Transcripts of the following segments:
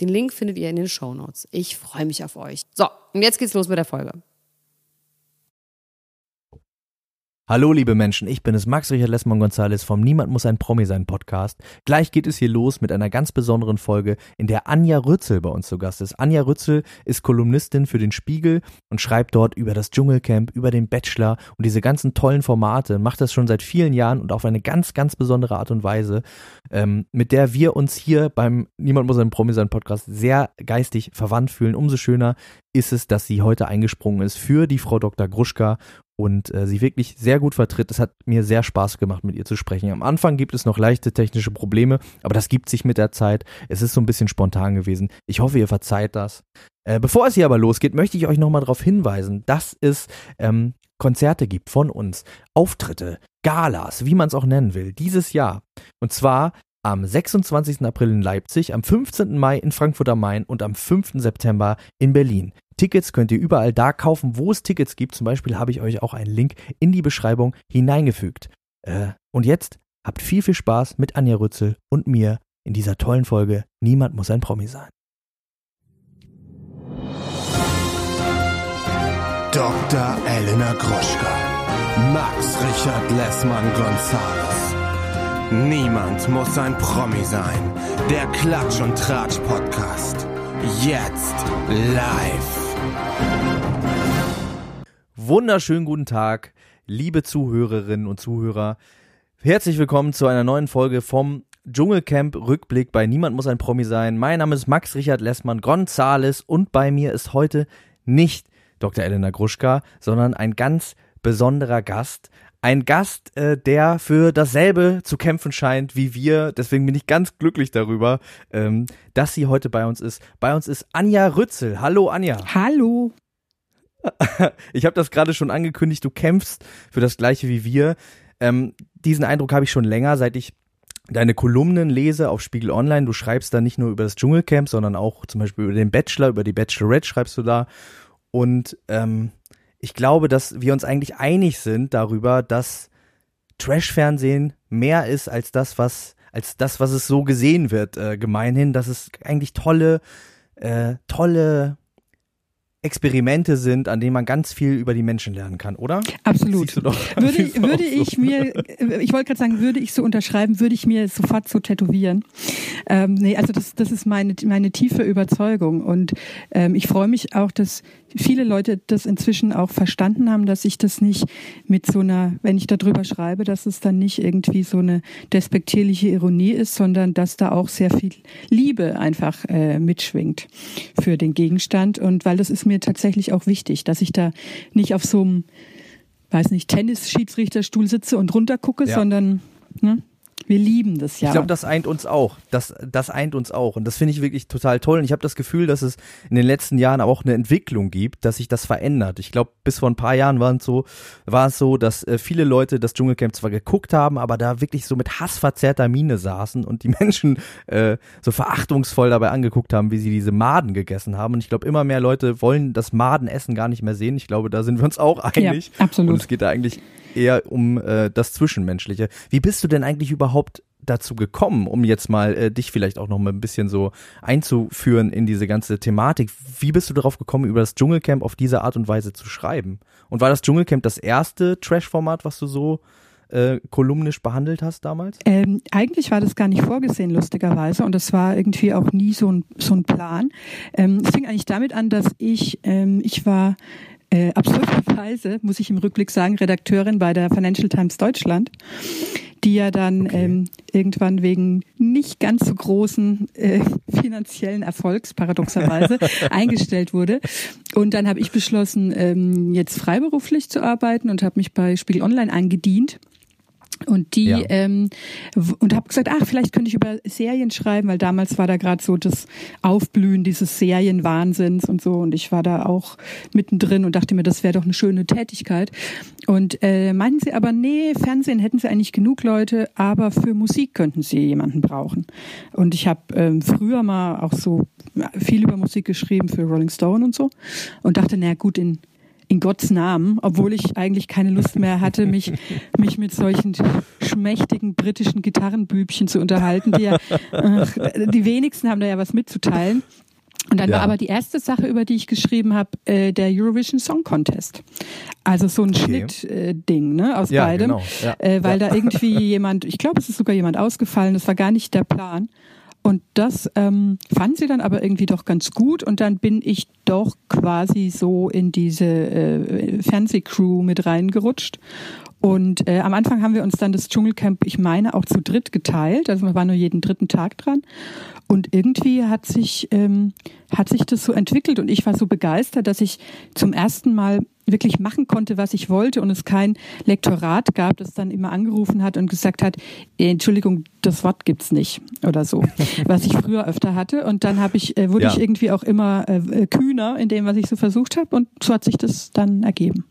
Den Link findet ihr in den Show Notes. Ich freue mich auf euch. So, und jetzt geht's los mit der Folge. Hallo liebe Menschen, ich bin es Max Richard Lessmann Gonzales vom Niemand muss ein Promi sein Podcast. Gleich geht es hier los mit einer ganz besonderen Folge, in der Anja Rützel bei uns zu Gast ist. Anja Rützel ist Kolumnistin für den Spiegel und schreibt dort über das Dschungelcamp, über den Bachelor und diese ganzen tollen Formate, macht das schon seit vielen Jahren und auf eine ganz, ganz besondere Art und Weise, ähm, mit der wir uns hier beim Niemand muss ein Promi sein Podcast sehr geistig verwandt fühlen. Umso schöner ist es, dass sie heute eingesprungen ist für die Frau Dr. Gruschka und äh, sie wirklich sehr gut vertritt. Es hat mir sehr Spaß gemacht, mit ihr zu sprechen. Am Anfang gibt es noch leichte technische Probleme, aber das gibt sich mit der Zeit. Es ist so ein bisschen spontan gewesen. Ich hoffe, ihr verzeiht das. Äh, bevor es hier aber losgeht, möchte ich euch nochmal darauf hinweisen, dass es ähm, Konzerte gibt von uns, Auftritte, Galas, wie man es auch nennen will, dieses Jahr. Und zwar am 26. April in Leipzig, am 15. Mai in Frankfurt am Main und am 5. September in Berlin. Tickets könnt ihr überall da kaufen, wo es Tickets gibt. Zum Beispiel habe ich euch auch einen Link in die Beschreibung hineingefügt. Äh, und jetzt habt viel, viel Spaß mit Anja Rützel und mir in dieser tollen Folge Niemand muss ein Promi sein. Dr. Elena Groschka. Max Richard Lessmann Gonzales. Niemand muss ein Promi sein. Der Klatsch und Tratsch Podcast. Jetzt live. Wunderschönen guten Tag, liebe Zuhörerinnen und Zuhörer. Herzlich willkommen zu einer neuen Folge vom Dschungelcamp Rückblick bei Niemand muss ein Promi sein. Mein Name ist Max Richard Lessmann Gonzales und bei mir ist heute nicht Dr. Elena Gruschka, sondern ein ganz besonderer Gast, ein Gast, äh, der für dasselbe zu kämpfen scheint wie wir. Deswegen bin ich ganz glücklich darüber, ähm, dass sie heute bei uns ist. Bei uns ist Anja Rützel. Hallo Anja. Hallo. Ich habe das gerade schon angekündigt, du kämpfst für das gleiche wie wir. Ähm, diesen Eindruck habe ich schon länger, seit ich deine Kolumnen lese auf Spiegel Online. Du schreibst da nicht nur über das Dschungelcamp, sondern auch zum Beispiel über den Bachelor, über die Bachelorette schreibst du da. Und ähm, ich glaube, dass wir uns eigentlich einig sind darüber, dass Trash-Fernsehen mehr ist als das, was als das, was es so gesehen wird, äh, gemeinhin, dass es eigentlich tolle, äh, tolle Experimente sind, an denen man ganz viel über die Menschen lernen kann, oder? Absolut. würde ich, würde ich mir, ich wollte gerade sagen, würde ich so unterschreiben, würde ich mir sofort so tätowieren. Ähm, nee, also das, das ist meine, meine tiefe Überzeugung. Und ähm, ich freue mich auch, dass viele Leute das inzwischen auch verstanden haben, dass ich das nicht mit so einer, wenn ich darüber schreibe, dass es dann nicht irgendwie so eine despektierliche Ironie ist, sondern dass da auch sehr viel Liebe einfach äh, mitschwingt für den Gegenstand. Und weil das ist mir tatsächlich auch wichtig, dass ich da nicht auf so einem, weiß nicht, Tennis-Schiedsrichterstuhl sitze und runtergucke, ja. sondern ne, wir lieben das ja. Ich glaube, das eint uns auch. Das, das eint uns auch. Und das finde ich wirklich total toll. Und ich habe das Gefühl, dass es in den letzten Jahren auch eine Entwicklung gibt, dass sich das verändert. Ich glaube, bis vor ein paar Jahren war es so, war es so, dass äh, viele Leute das Dschungelcamp zwar geguckt haben, aber da wirklich so mit hassverzerrter Miene saßen und die Menschen äh, so verachtungsvoll dabei angeguckt haben, wie sie diese Maden gegessen haben. Und ich glaube, immer mehr Leute wollen das Madenessen gar nicht mehr sehen. Ich glaube, da sind wir uns auch einig. Ja, absolut. Und es geht da eigentlich eher um äh, das Zwischenmenschliche. Wie bist du denn eigentlich überhaupt dazu gekommen, um jetzt mal äh, dich vielleicht auch noch mal ein bisschen so einzuführen in diese ganze Thematik? Wie bist du darauf gekommen, über das Dschungelcamp auf diese Art und Weise zu schreiben? Und war das Dschungelcamp das erste Trash-Format, was du so äh, kolumnisch behandelt hast damals? Ähm, eigentlich war das gar nicht vorgesehen, lustigerweise. Und das war irgendwie auch nie so ein, so ein Plan. Ähm, es fing eigentlich damit an, dass ich, ähm, ich war äh, absurderweise, muss ich im Rückblick sagen, Redakteurin bei der Financial Times Deutschland die ja dann okay. ähm, irgendwann wegen nicht ganz so großen äh, finanziellen Erfolgs paradoxerweise eingestellt wurde. Und dann habe ich beschlossen, ähm, jetzt freiberuflich zu arbeiten und habe mich bei Spiegel Online eingedient und die ja. ähm, und habe gesagt, ach, vielleicht könnte ich über Serien schreiben, weil damals war da gerade so das Aufblühen dieses Serienwahnsinns und so. Und ich war da auch mittendrin und dachte mir, das wäre doch eine schöne Tätigkeit. Und äh, meinten sie aber, nee, Fernsehen hätten sie eigentlich genug Leute, aber für Musik könnten sie jemanden brauchen. Und ich habe ähm, früher mal auch so viel über Musik geschrieben für Rolling Stone und so und dachte, na gut, in in Gottes Namen, obwohl ich eigentlich keine Lust mehr hatte, mich, mich mit solchen schmächtigen britischen Gitarrenbübchen zu unterhalten, die ja, ach, die wenigsten haben da ja was mitzuteilen. Und dann ja. war aber die erste Sache, über die ich geschrieben habe, äh, der Eurovision Song Contest. Also so ein okay. Schnittding äh, ne, aus ja, beidem, genau. ja. äh, weil da irgendwie jemand, ich glaube, es ist sogar jemand ausgefallen, das war gar nicht der Plan. Und das ähm, fand sie dann aber irgendwie doch ganz gut und dann bin ich doch quasi so in diese äh, Fernsehcrew mit reingerutscht. Und äh, am Anfang haben wir uns dann das Dschungelcamp, ich meine, auch zu dritt geteilt. Also man war nur jeden dritten Tag dran. Und irgendwie hat sich, ähm, hat sich das so entwickelt und ich war so begeistert, dass ich zum ersten Mal wirklich machen konnte, was ich wollte und es kein Lektorat gab, das dann immer angerufen hat und gesagt hat, Entschuldigung, das Wort gibt's nicht oder so, was ich früher öfter hatte. Und dann habe ich, äh, wurde ja. ich irgendwie auch immer äh, kühner in dem, was ich so versucht habe und so hat sich das dann ergeben.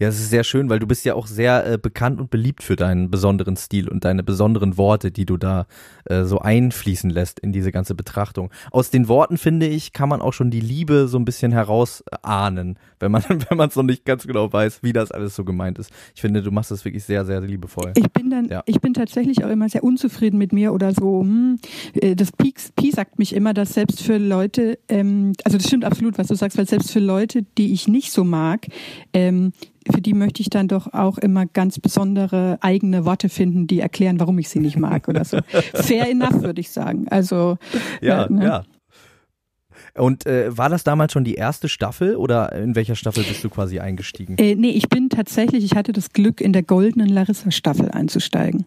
Ja, es ist sehr schön, weil du bist ja auch sehr äh, bekannt und beliebt für deinen besonderen Stil und deine besonderen Worte, die du da äh, so einfließen lässt in diese ganze Betrachtung. Aus den Worten, finde ich, kann man auch schon die Liebe so ein bisschen herausahnen, wenn man wenn man es noch nicht ganz genau weiß, wie das alles so gemeint ist. Ich finde, du machst das wirklich sehr, sehr liebevoll. Ich bin dann, ja. ich bin tatsächlich auch immer sehr unzufrieden mit mir oder so. Hm, äh, das Pi, Pi sagt mich immer, dass selbst für Leute, ähm, also das stimmt absolut, was du sagst, weil selbst für Leute, die ich nicht so mag, ähm, für die möchte ich dann doch auch immer ganz besondere eigene Worte finden, die erklären, warum ich sie nicht mag oder so. Fair enough, würde ich sagen. Also ja, äh, ne? ja. Und äh, war das damals schon die erste Staffel oder in welcher Staffel bist du quasi eingestiegen? Äh, nee, ich bin tatsächlich, ich hatte das Glück, in der goldenen Larissa-Staffel einzusteigen.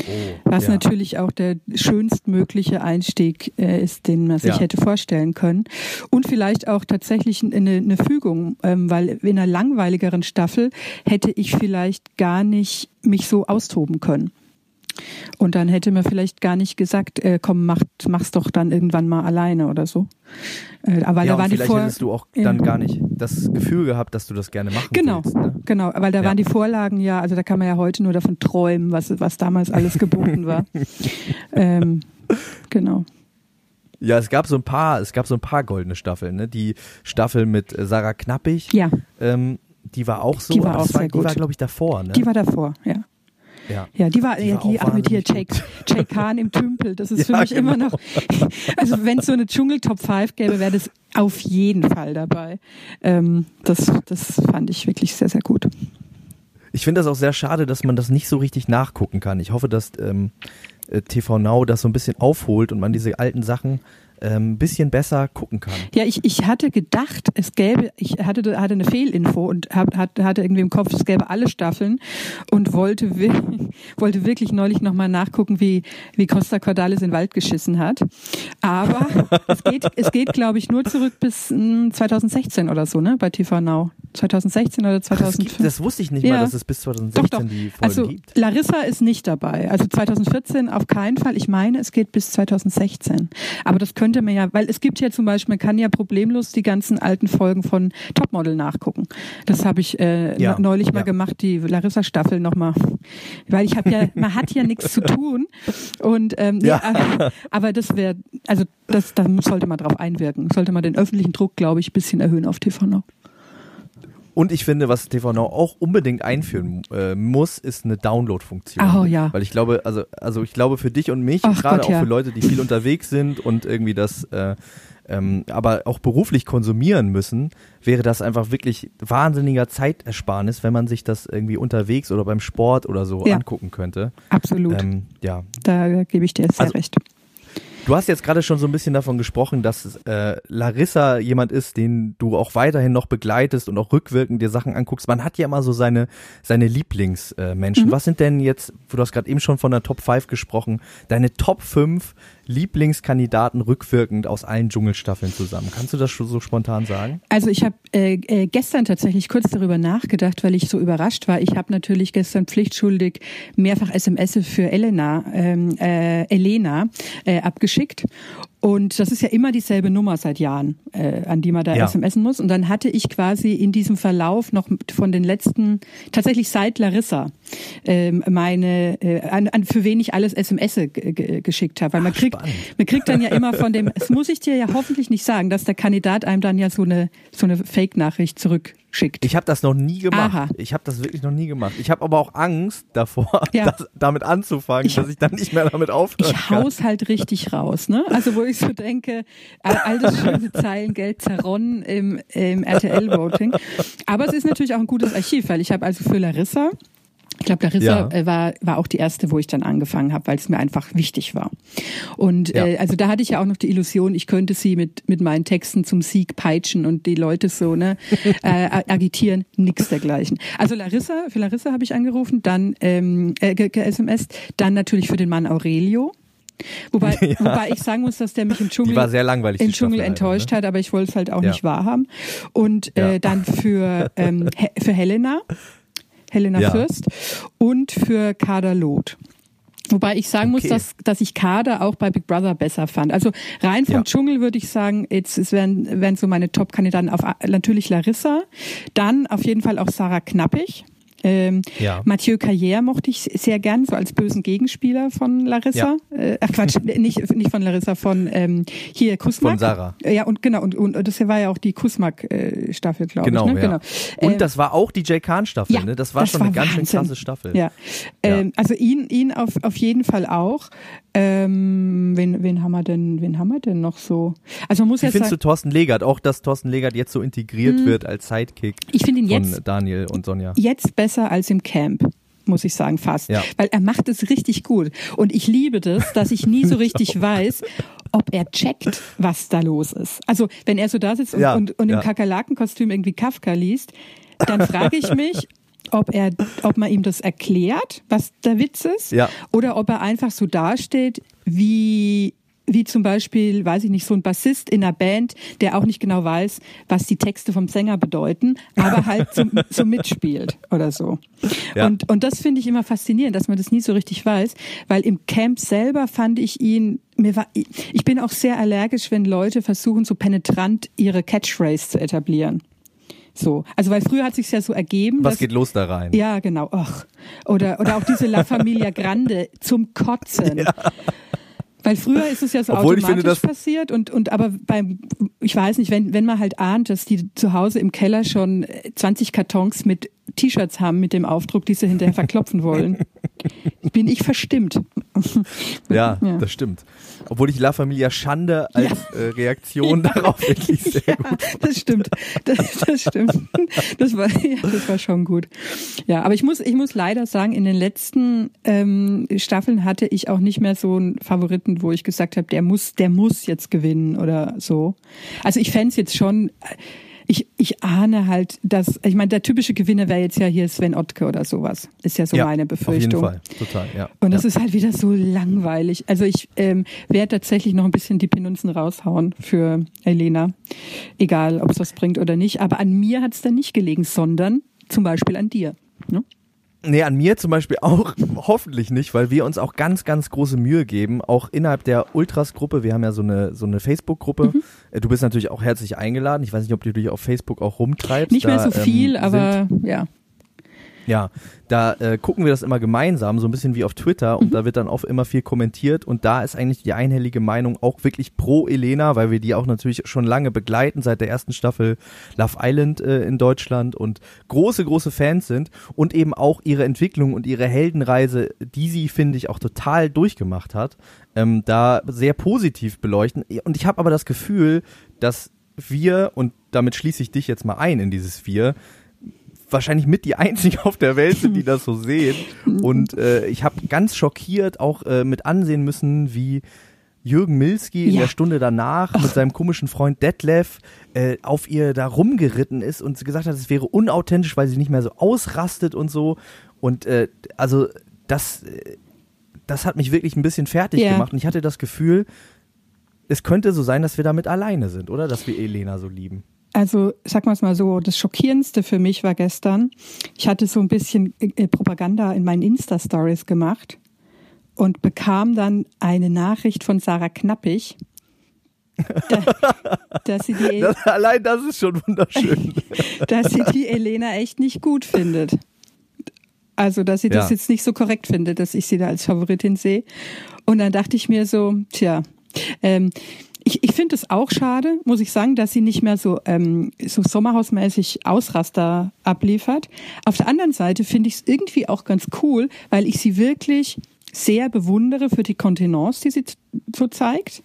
Oh, was ja. natürlich auch der schönstmögliche Einstieg äh, ist, den man sich ja. hätte vorstellen können. Und vielleicht auch tatsächlich eine, eine Fügung, ähm, weil in einer langweiligeren Staffel hätte ich vielleicht gar nicht mich so austoben können. Und dann hätte man vielleicht gar nicht gesagt, äh, komm, mach, mach's doch dann irgendwann mal alleine oder so. Äh, aber ja, da waren die vor hättest du auch dann gar nicht das Gefühl gehabt, dass du das gerne machen genau, willst. Ne? Genau, weil da ja. waren die Vorlagen ja, also da kann man ja heute nur davon träumen, was, was damals alles geboten war. ähm, genau. Ja, es gab so ein paar, es gab so ein paar goldene Staffeln, ne? Die Staffel mit äh, Sarah Knappig. Ja. Ähm, die war auch so, die war, auch war, sehr gut. die war, glaube ich, davor, ne? Die war davor, ja. Ja, ja die war, die ja, die, ach mit hier, Jake, Jake Khan im Tümpel, das ist ja, für mich genau. immer noch, also wenn es so eine Dschungel Top 5 gäbe, wäre das auf jeden Fall dabei. Ähm, das, das fand ich wirklich sehr, sehr gut. Ich finde das auch sehr schade, dass man das nicht so richtig nachgucken kann. Ich hoffe, dass ähm, äh, TV Now das so ein bisschen aufholt und man diese alten Sachen ähm, bisschen besser gucken kann. Ja, ich, ich hatte gedacht, es gäbe, ich hatte, hatte eine Fehlinfo und hab, hatte irgendwie im Kopf, es gäbe alle Staffeln und wollte, wollte wirklich neulich nochmal nachgucken, wie, wie Costa Cordalis in den Wald geschissen hat. Aber es geht, es geht glaube ich, nur zurück bis 2016 hm, oder so, ne, bei TV Now. 2016 oder 2015. Das, das wusste ich nicht ja. mal, dass es bis 2016 doch, doch. die Folgen also, gibt. Larissa ist nicht dabei. Also 2014 auf keinen Fall. Ich meine, es geht bis 2016. Aber das könnte man ja, weil es gibt ja zum Beispiel, man kann ja problemlos die ganzen alten Folgen von Topmodel nachgucken. Das habe ich äh, ja. neulich mal ja. gemacht, die Larissa-Staffel nochmal. Weil ich habe ja, man hat ja nichts zu tun. Und ähm, ja. aber, aber das wäre, also das, da sollte man drauf einwirken. Sollte man den öffentlichen Druck, glaube ich, bisschen erhöhen auf TV noch. Und ich finde, was TV Now auch unbedingt einführen äh, muss, ist eine Download-Funktion. Oh ja. Weil ich glaube, also, also ich glaube für dich und mich, gerade auch ja. für Leute, die viel unterwegs sind und irgendwie das äh, ähm, aber auch beruflich konsumieren müssen, wäre das einfach wirklich wahnsinniger Zeitersparnis, wenn man sich das irgendwie unterwegs oder beim Sport oder so ja. angucken könnte. Absolut. Ähm, ja. Da gebe ich dir sehr also, recht. Du hast jetzt gerade schon so ein bisschen davon gesprochen, dass äh, Larissa jemand ist, den du auch weiterhin noch begleitest und auch rückwirkend dir Sachen anguckst. Man hat ja immer so seine, seine Lieblingsmenschen. Äh, mhm. Was sind denn jetzt, du hast gerade eben schon von der Top 5 gesprochen, deine Top 5 Lieblingskandidaten rückwirkend aus allen Dschungelstaffeln zusammen? Kannst du das schon so spontan sagen? Also ich habe äh, äh, gestern tatsächlich kurz darüber nachgedacht, weil ich so überrascht war. Ich habe natürlich gestern pflichtschuldig mehrfach SMS für Elena, ähm, äh, Elena äh, abgeschickt und das ist ja immer dieselbe Nummer seit Jahren, äh, an die man da ja. SMSen muss. Und dann hatte ich quasi in diesem Verlauf noch von den letzten, tatsächlich seit Larissa, ähm, meine, äh, an, an für wen ich alles SMS geschickt habe. Weil man kriegt, man kriegt dann ja immer von dem, das muss ich dir ja hoffentlich nicht sagen, dass der Kandidat einem dann ja so eine, so eine Fake-Nachricht zurück schickt. Ich habe das noch nie gemacht. Aha. Ich habe das wirklich noch nie gemacht. Ich habe aber auch Angst davor, ja. das, damit anzufangen, ich, dass ich dann nicht mehr damit aufhören Ich hau's halt richtig raus, ne? Also wo ich so denke, all das schöne Zeilengeld zerronnen im, im RTL-Voting. Aber es ist natürlich auch ein gutes Archiv, weil ich habe also für Larissa ich glaube, Larissa ja. Äh, war, war auch die erste, wo ich dann angefangen habe, weil es mir einfach wichtig war. Und ja. äh, also da hatte ich ja auch noch die Illusion, ich könnte sie mit, mit meinen Texten zum Sieg peitschen und die Leute so ne, äh, agitieren. Nix dergleichen. Also Larissa, für Larissa habe ich angerufen, dann ähm, äh, SMS, dann natürlich für den Mann Aurelio. Wobei, ja. wobei ich sagen muss, dass der mich im Dschungel, war sehr langweilig, im Dschungel enttäuscht ne? hat, aber ich wollte es halt auch ja. nicht wahrhaben. Und äh, dann für, ähm, für Helena Helena ja. Fürst, und für Kader Loth. Wobei ich sagen okay. muss, dass, dass ich Kader auch bei Big Brother besser fand. Also rein vom ja. Dschungel würde ich sagen, jetzt es wären, wären so meine Top-Kandidaten auf natürlich Larissa, dann auf jeden Fall auch Sarah Knappig. Ähm, ja. Mathieu Carrière mochte ich sehr gern, so als bösen Gegenspieler von Larissa. Ja. Äh, ach Quatsch, nicht, nicht von Larissa, von ähm, hier Kusmak. Von Sarah. Ja, und genau, und, und das war ja auch die Kusmak-Staffel, glaube genau, ich. Ne? Ja. Genau. Und ähm, das war auch die Jay Khan-Staffel, ja, ne? Das war das schon war eine ganz schön krasse Staffel. Ja. Ähm, also ihn, ihn auf, auf jeden Fall auch. Ähm, wen, wen haben wir denn, wen haben wir denn noch so? Also man muss Wie findest sagen, du Thorsten Legert, auch dass Thorsten Legert jetzt so integriert mh, wird als Sidekick ich ihn von jetzt, Daniel und Sonja? Jetzt besser als im Camp muss ich sagen, fast. Ja. Weil er macht es richtig gut. Und ich liebe das, dass ich nie so richtig weiß, ob er checkt, was da los ist. Also, wenn er so da sitzt und, ja, und, und im ja. Kakerlakenkostüm irgendwie Kafka liest, dann frage ich mich, ob er, ob man ihm das erklärt, was der Witz ist, ja. oder ob er einfach so dasteht, wie wie zum Beispiel, weiß ich nicht, so ein Bassist in einer Band, der auch nicht genau weiß, was die Texte vom Sänger bedeuten, aber halt so, so mitspielt oder so. Ja. Und, und das finde ich immer faszinierend, dass man das nie so richtig weiß, weil im Camp selber fand ich ihn, mir war, ich bin auch sehr allergisch, wenn Leute versuchen, so penetrant ihre Catchphrase zu etablieren. So, also weil früher hat sich ja so ergeben. Was dass, geht los da rein? Ja, genau. Ach. Oder oder auch diese La Familia Grande zum Kotzen. Ja. Weil früher ist es ja so Obwohl automatisch finde, passiert und, und aber beim, ich weiß nicht, wenn, wenn man halt ahnt, dass die zu Hause im Keller schon 20 Kartons mit T-Shirts haben mit dem Aufdruck, die sie hinterher verklopfen wollen, bin ich verstimmt. ja, ja, das stimmt. Obwohl ich La Familia Schande als ja. äh, Reaktion ja. darauf wirklich sehr gut. Das stimmt. Das, das stimmt. Das war, ja, das war schon gut. Ja, aber ich muss, ich muss leider sagen, in den letzten ähm, Staffeln hatte ich auch nicht mehr so einen Favoriten, wo ich gesagt habe, der muss, der muss jetzt gewinnen oder so. Also ich fände jetzt schon ich, ich ahne halt, dass, ich meine, der typische Gewinner wäre jetzt ja hier Sven Ottke oder sowas. Ist ja so ja, meine Befürchtung. Auf jeden Fall, total, ja. Und das ja. ist halt wieder so langweilig. Also ich ähm, werde tatsächlich noch ein bisschen die Penunzen raushauen für Elena. Egal, ob es was bringt oder nicht. Aber an mir hat es dann nicht gelegen, sondern zum Beispiel an dir. Ne? Nee, an mir zum Beispiel auch hoffentlich nicht, weil wir uns auch ganz, ganz große Mühe geben, auch innerhalb der Ultras-Gruppe. Wir haben ja so eine, so eine Facebook-Gruppe. Mhm. Äh, du bist natürlich auch herzlich eingeladen. Ich weiß nicht, ob du dich auf Facebook auch rumtreibst. Nicht mehr da, so viel, ähm, aber ja. Ja, da äh, gucken wir das immer gemeinsam, so ein bisschen wie auf Twitter und mhm. da wird dann auch immer viel kommentiert und da ist eigentlich die einhellige Meinung auch wirklich pro Elena, weil wir die auch natürlich schon lange begleiten, seit der ersten Staffel Love Island äh, in Deutschland und große, große Fans sind und eben auch ihre Entwicklung und ihre Heldenreise, die sie, finde ich, auch total durchgemacht hat, ähm, da sehr positiv beleuchten. Und ich habe aber das Gefühl, dass wir, und damit schließe ich dich jetzt mal ein in dieses Wir, wahrscheinlich mit die einzigen auf der Welt sind, die das so sehen. Und äh, ich habe ganz schockiert auch äh, mit ansehen müssen, wie Jürgen Milski in Ja. der Stunde danach mit seinem komischen Freund Detlef äh, auf ihr da rumgeritten ist und sie gesagt hat, es wäre unauthentisch, weil sie nicht mehr so ausrastet und so. Und äh, also das, äh, das hat mich wirklich ein bisschen fertig Ja. gemacht. Und ich hatte das Gefühl, es könnte so sein, dass wir damit alleine sind, oder? Dass wir Elena so lieben. Also, sag mal es mal so, das Schockierendste für mich war gestern, ich hatte so ein bisschen äh, Propaganda in meinen Insta-Stories gemacht und bekam dann eine Nachricht von Sarah Knappig, da, dass, sie die, Das, allein das ist schon wunderschön. dass sie die Elena echt nicht gut findet. Also, dass sie das Ja. jetzt nicht so korrekt findet, dass ich sie da als Favoritin sehe. Und dann dachte ich mir so, tja, ähm, ich, ich finde es auch schade, muss ich sagen, dass sie nicht mehr so, ähm, so sommerhausmäßig Ausraster abliefert. Auf der anderen Seite finde ich es irgendwie auch ganz cool, weil ich sie wirklich sehr bewundere für die Kontenance, die sie so zeigt.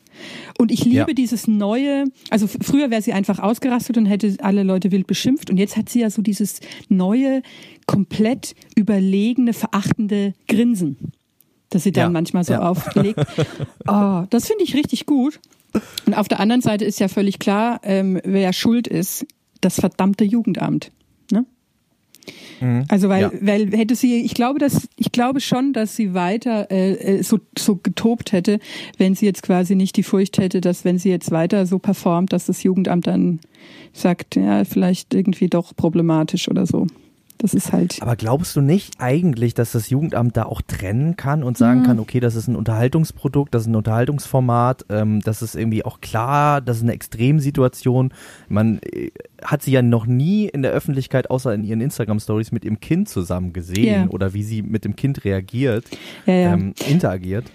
Und ich liebe Ja. dieses neue, also früher wäre sie einfach ausgerastet und hätte alle Leute wild beschimpft. Und jetzt hat sie ja so dieses neue, komplett überlegene, verachtende Grinsen, das sie dann Ja, manchmal so ja. auflegt. Oh, das finde ich richtig gut. Und auf der anderen Seite ist ja völlig klar, ähm, wer schuld ist, das verdammte Jugendamt. Ne? Also weil, Ja. weil hätte sie, ich glaube, dass ich glaube schon, dass sie weiter äh, äh, so, so getobt hätte, wenn sie jetzt quasi nicht die Furcht hätte, dass wenn sie jetzt weiter so performt, dass das Jugendamt dann sagt, ja, vielleicht irgendwie doch problematisch oder so. Das ist halt. Aber glaubst du nicht eigentlich, dass das Jugendamt da auch trennen kann und sagen kann, okay, das ist ein Unterhaltungsprodukt, das ist ein Unterhaltungsformat, ähm, das ist irgendwie auch klar, das ist eine Extremsituation. Man äh, hat sie ja noch nie in der Öffentlichkeit, außer in ihren Instagram-Stories, mit ihrem Kind zusammen gesehen Ja. oder wie sie mit dem Kind reagiert, Ja, ja. Ähm, interagiert.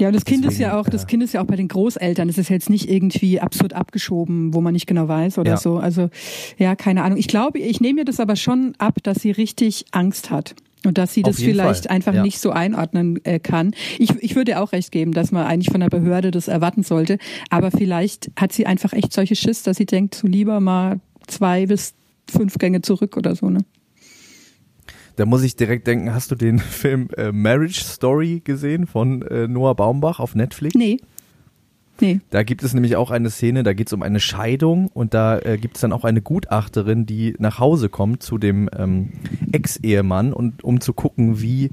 Ja, und das Kind ist ja auch, das äh, Kind ist ja auch bei den Großeltern. Das ist jetzt nicht irgendwie absurd abgeschoben, wo man nicht genau weiß oder Ja. so. Also, ja, keine Ahnung. Ich glaube, ich nehme mir das aber schon ab, dass sie richtig Angst hat. Und dass sie das vielleicht Fall, einfach ja. nicht so einordnen äh, kann. Ich, ich würde ihr auch recht geben, dass man eigentlich von der Behörde das erwarten sollte. Aber vielleicht hat sie einfach echt solche Schiss, dass sie denkt, so lieber mal zwei bis fünf Gänge zurück oder so, ne? Da muss ich direkt denken, hast du den Film äh, Marriage Story gesehen von äh, Noah Baumbach auf Netflix? Nee. Nee. Da gibt es nämlich auch eine Szene, da geht es um eine Scheidung und da äh, gibt es dann auch eine Gutachterin, die nach Hause kommt zu dem ähm, Ex-Ehemann und um zu gucken, wie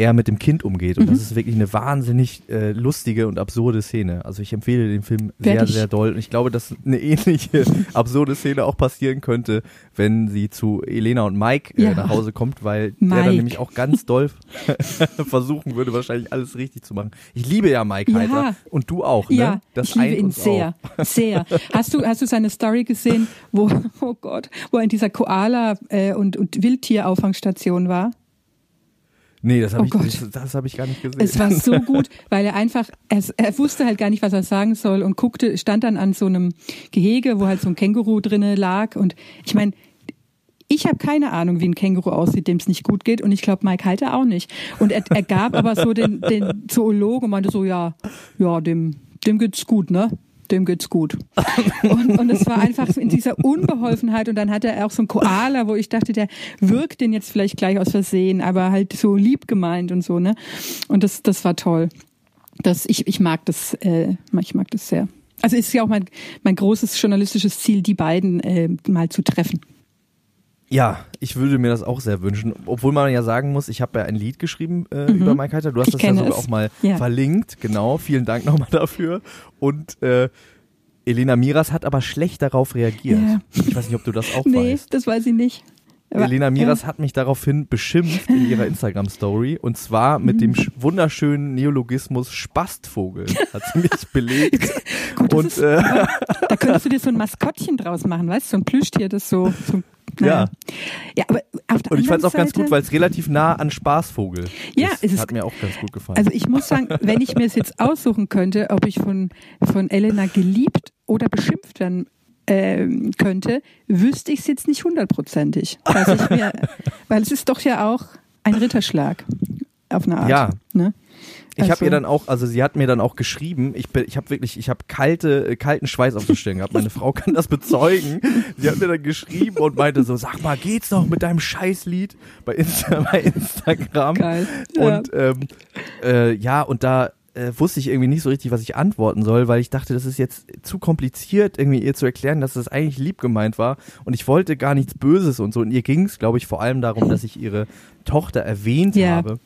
er mit dem Kind umgeht. Und das Mhm. ist wirklich eine wahnsinnig äh, lustige und absurde Szene. Also ich empfehle den Film Werd sehr, sehr doll. Und ich glaube, dass eine ähnliche absurde Szene auch passieren könnte, wenn sie zu Elena und Mike äh, Ja. nach Hause kommt, weil der Mike. dann nämlich auch ganz doll versuchen würde, wahrscheinlich alles richtig zu machen. Ich liebe ja Mike Ja. Heiter und du auch, ne? Ja, Das ich liebe ihn sehr, sehr. Hast du, hast du seine Story gesehen, wo, oh Gott, wo er in dieser Koala- äh, und, und Wildtierauffangstation war? Nee, das habe Oh ich, das, das hab ich gar nicht gesehen. Es war so gut, weil er einfach, er, er wusste halt gar nicht, was er sagen soll und guckte, stand dann an so einem Gehege, wo halt so ein Känguru drinne lag. Und ich meine, ich habe keine Ahnung, wie ein Känguru aussieht, dem es nicht gut geht. Und ich glaube, Mike Halter auch nicht. Und er, er gab aber so den, den Zoologen und meinte so, ja, ja, dem, dem geht's gut, ne? Dem geht's gut. Und, und es war einfach in dieser Unbeholfenheit. Und dann hatte er auch so einen Koala, wo ich dachte, der wirkt den jetzt vielleicht gleich aus Versehen, aber halt so lieb gemeint und so, ne? Und das, das war toll. Das, ich, ich mag das, äh, ich mag das sehr. Also ist ja auch mein, mein großes journalistisches Ziel, die beiden äh, mal zu treffen. Ja, ich würde mir das auch sehr wünschen. Obwohl man ja sagen muss, ich habe ja ein Lied geschrieben äh, über Mike Heiter. Du hast Mhm. Ich das ja sogar es. auch mal Ja. verlinkt. Genau, vielen Dank nochmal dafür. Und äh, Elena Miras hat aber schlecht darauf reagiert. Ja. Ich weiß nicht, ob du das auch nee, weißt. das weiß ich nicht. Elena Miras hat mich daraufhin beschimpft in ihrer Instagram-Story und zwar mit dem sch- wunderschönen Neologismus Spastvogel hat sie mich belegt. Gut, und ist, äh, da könntest du dir so ein Maskottchen draus machen, weißt du, so ein Plüschtier, das so, so naja. ja, aber auf der und ich fand es auch anderen ganz gut, Seite- weil es relativ nah an Spaßvogel Ja, ist. es hat mir auch ganz gut gefallen. Also ich muss sagen, wenn ich mir es jetzt aussuchen könnte, ob ich von, von Elena geliebt oder beschimpft werden ähm, könnte, wüsste ich es jetzt nicht hundertprozentig. Weil, ich mir, weil es ist doch ja auch ein Ritterschlag auf eine Art. Ja. Ne? Ich habe Also- ihr dann auch, also sie hat mir dann auch geschrieben, ich, bin- ich habe wirklich, ich habe kalte, äh, kalten Schweiß auf der Stirn gehabt. Meine Frau kann das bezeugen. Sie hat mir dann geschrieben und meinte so, sag mal, geht's noch mit deinem Scheißlied bei, Insta, bei Instagram? Geil. Und ähm, äh, ja, und da, äh, wusste ich irgendwie nicht so richtig, was ich antworten soll, weil ich dachte, das ist jetzt zu kompliziert, irgendwie ihr zu erklären, dass das eigentlich lieb gemeint war. Und ich wollte gar nichts Böses und so. Und ihr ging es, glaube ich, vor allem darum, dass ich ihre Tochter erwähnt Ja. habe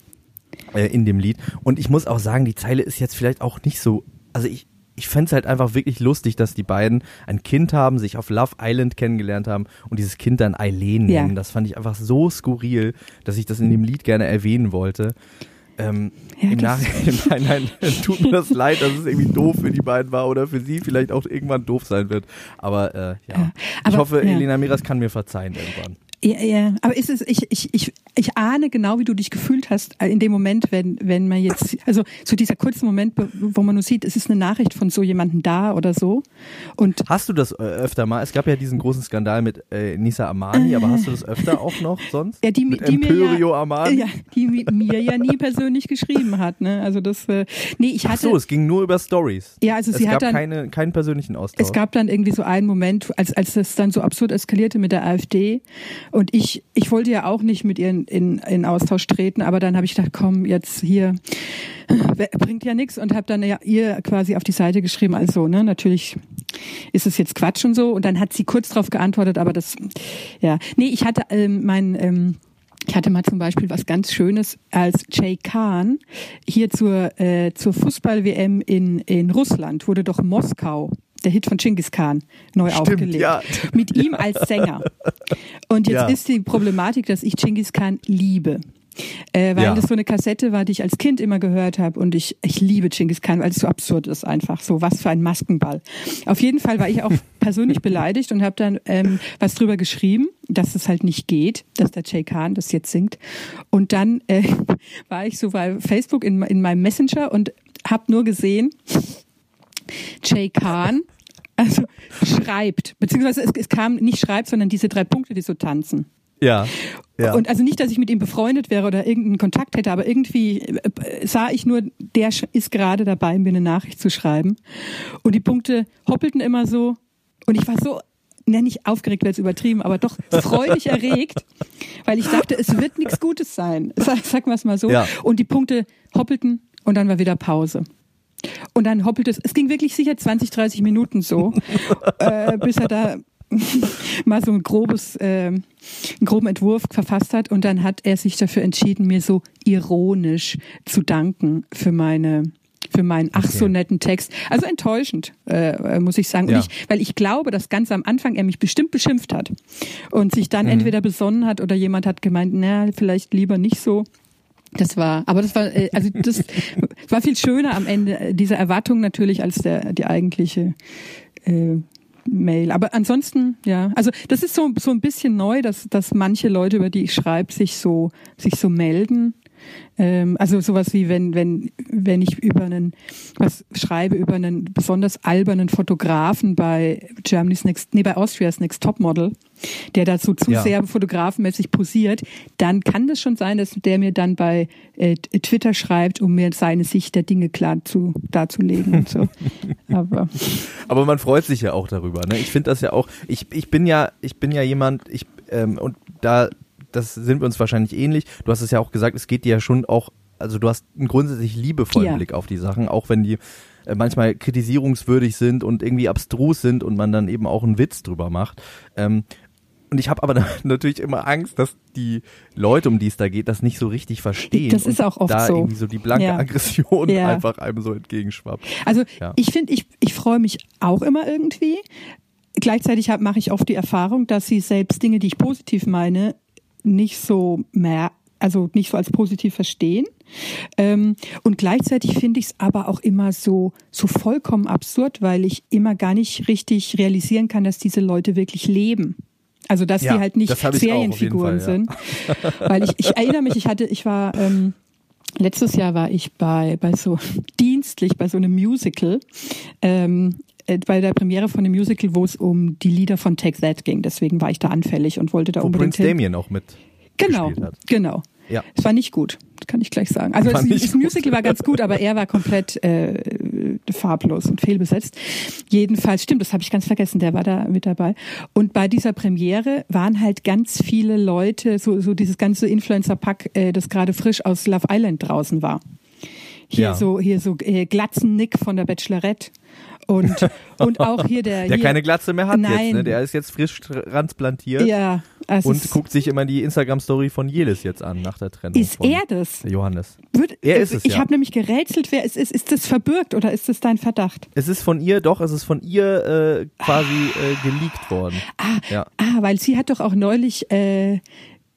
äh, in dem Lied. Und ich muss auch sagen, die Zeile ist jetzt vielleicht auch nicht so. Also ich, ich fände es halt einfach wirklich lustig, dass die beiden ein Kind haben, sich auf Love Island kennengelernt haben und dieses Kind dann Eileen Ja. nennen. Das fand ich einfach so skurril, dass ich das in dem Lied gerne erwähnen wollte. Ähm, Ja, Im Nachhinein nein, nein, tut mir das leid, dass es irgendwie doof für die beiden war oder für sie vielleicht auch irgendwann doof sein wird. Aber äh, ja, Ja, ich aber- hoffe, ja. Elena Miras kann mir verzeihen irgendwann. Ja, ja, aber ist es, ich, ich, ich, ich ahne genau, wie du dich gefühlt hast äh, in dem Moment, wenn, wenn man jetzt, also so dieser kurze Moment, wo man nur sieht, es ist eine Nachricht von so jemandem da oder so. Und Hast du das äh, öfter mal? Es gab ja diesen großen Skandal mit äh, Nisa Amani, aber hast du das öfter auch noch sonst? ja, die, mit die mir Emporio ja, Armani? ja, die mi- mir ja nie persönlich geschrieben hat, ne? Also das, äh, nee, ich Ach hatte, so, es ging nur über Stories. ja, also es sie gab hat dann, keine, keinen persönlichen Austausch. Es gab dann irgendwie so einen Moment, als, als das dann so absurd eskalierte mit der AfD. Und ich, ich wollte ja auch nicht mit ihr in, in, in Austausch treten, aber dann habe ich gedacht, komm, jetzt hier äh, bringt ja nichts und habe dann ja ihr quasi auf die Seite geschrieben, also, ne, natürlich ist es jetzt Quatsch und so. Und dann hat sie kurz darauf geantwortet, aber das, ja. Nee, ich hatte ähm, mein, ähm, ich hatte mal zum Beispiel was ganz Schönes, als Jay Khan hier zur, äh, zur Fußball-WM in, in Russland wurde doch Moskau, der Hit von Genghis Khan, neu Stimmt, aufgelegt. ja. Mit ihm als Sänger. Und jetzt Ja. ist die Problematik, dass ich Genghis Khan liebe. Äh, weil Ja. das so eine Kassette war, die ich als Kind immer gehört habe und ich, ich liebe Genghis Khan, weil es so absurd ist einfach. So, was für ein Maskenball. Auf jeden Fall war ich auch persönlich beleidigt und habe dann ähm, was drüber geschrieben, dass es halt nicht geht, dass der Jay Khan das jetzt singt. Und dann äh, war ich so bei Facebook in, in meinem Messenger und habe nur gesehen, Jay Khan, also schreibt, beziehungsweise es, es kam nicht schreibt, sondern diese drei Punkte, die so tanzen. ja. ja. Und also nicht, dass ich mit ihm befreundet wäre oder irgendeinen Kontakt hätte, aber irgendwie äh, sah ich nur, der ist gerade dabei, mir eine Nachricht zu schreiben. Und die Punkte hoppelten immer so. Und ich war so, nenne ich aufgeregt, wäre jetzt übertrieben, aber doch freudig erregt, weil ich dachte, es wird nichts Gutes sein. Sag, sagen wir es mal so. Ja. Und die Punkte hoppelten und dann war wieder Pause. Und dann hoppelte es, es ging wirklich sicher 20, 30 Minuten so, äh, bis er da mal so ein grobes, äh, einen groben Entwurf verfasst hat und dann hat er sich dafür entschieden, mir so ironisch zu danken für meine für meinen ach so netten Text. Also enttäuschend, äh, muss ich sagen. Ja. Ich, weil ich glaube, dass ganz am Anfang er mich bestimmt beschimpft hat und sich dann entweder besonnen hat oder jemand hat gemeint, na, vielleicht lieber nicht so. Das war, aber das war, äh, also das war viel schöner am Ende äh, dieser Erwartung natürlich als der die eigentliche äh, Mail. Aber ansonsten, ja, also das ist so so ein bisschen neu, dass dass manche Leute, über die ich schreibe, sich so sich so melden. Ähm, also sowas wie wenn wenn wenn ich über einen was schreibe über einen besonders albernen Fotografen bei Germany's Next nee bei Austria's Next Topmodel, der da so zu Ja. sehr fotografenmäßig posiert, dann kann das schon sein, dass der mir dann bei äh, Twitter schreibt, um mir seine Sicht der Dinge klar zu darzulegen und so. Aber Aber man freut sich ja auch darüber. Ne? Ich finde das ja auch. Ich, ich bin ja, ich bin ja jemand. Ich ähm, und da, das sind wir uns wahrscheinlich ähnlich. Du hast es ja auch gesagt. Es geht dir ja schon auch. Also du hast einen grundsätzlich liebevollen Ja. Blick auf die Sachen, auch wenn die äh, manchmal kritisierungswürdig sind und irgendwie abstrus sind und man dann eben auch einen Witz drüber macht. Ähm, und ich habe aber natürlich immer Angst, dass die Leute, um die es da geht, das nicht so richtig verstehen. Das ist auch oft da so. irgendwie so die blanke Ja. Aggression Ja. einfach einem so entgegenschwappt. Also Ja. ich finde, ich, ich freue mich auch immer irgendwie. Gleichzeitig mache ich oft die Erfahrung, dass sie selbst Dinge, die ich positiv meine, nicht so mehr, also nicht so als positiv verstehen. Ähm, und gleichzeitig finde ich es aber auch immer so, so vollkommen absurd, weil ich immer gar nicht richtig realisieren kann, dass diese Leute wirklich leben. Also dass Ja, die halt nicht Serienfiguren Fall, ja. sind. Weil ich, ich erinnere mich, ich hatte, ich war ähm, letztes Jahr war ich bei bei so dienstlich bei so einem Musical. Ähm, äh, bei der Premiere von einem Musical, wo es um die Lieder von Take That ging. Deswegen war ich da anfällig und wollte da Wo unbedingt Prince hin. Damien auch mit Genau, genau. Ja. Es war nicht gut, das kann ich gleich sagen. Also das, das Musical war ganz gut, aber er war komplett äh, farblos und fehlbesetzt. Jedenfalls, stimmt, das habe ich ganz vergessen, der war da mit dabei. Und bei dieser Premiere waren halt ganz viele Leute, so, so dieses ganze Influencer-Pack, äh, das gerade frisch aus Love Island draußen war. hier Ja. so hier so äh, glatzen Nick von der Bachelorette und und auch hier der Der hier, keine Glatze mehr hat jetzt, Nein. ne? Der ist jetzt frisch transplantiert ja also und guckt sich immer die Instagram-Story von Jelis jetzt an nach der Trennung. ist er das? Johannes. Wird, Er ist es, ich ja. habe nämlich gerätselt, wer es ist. Ist das verbürgt oder ist das dein Verdacht? Es ist von ihr, doch, es ist von ihr äh, quasi äh, geleakt worden. Ah, Ja. ah, weil sie hat doch auch neulich, äh,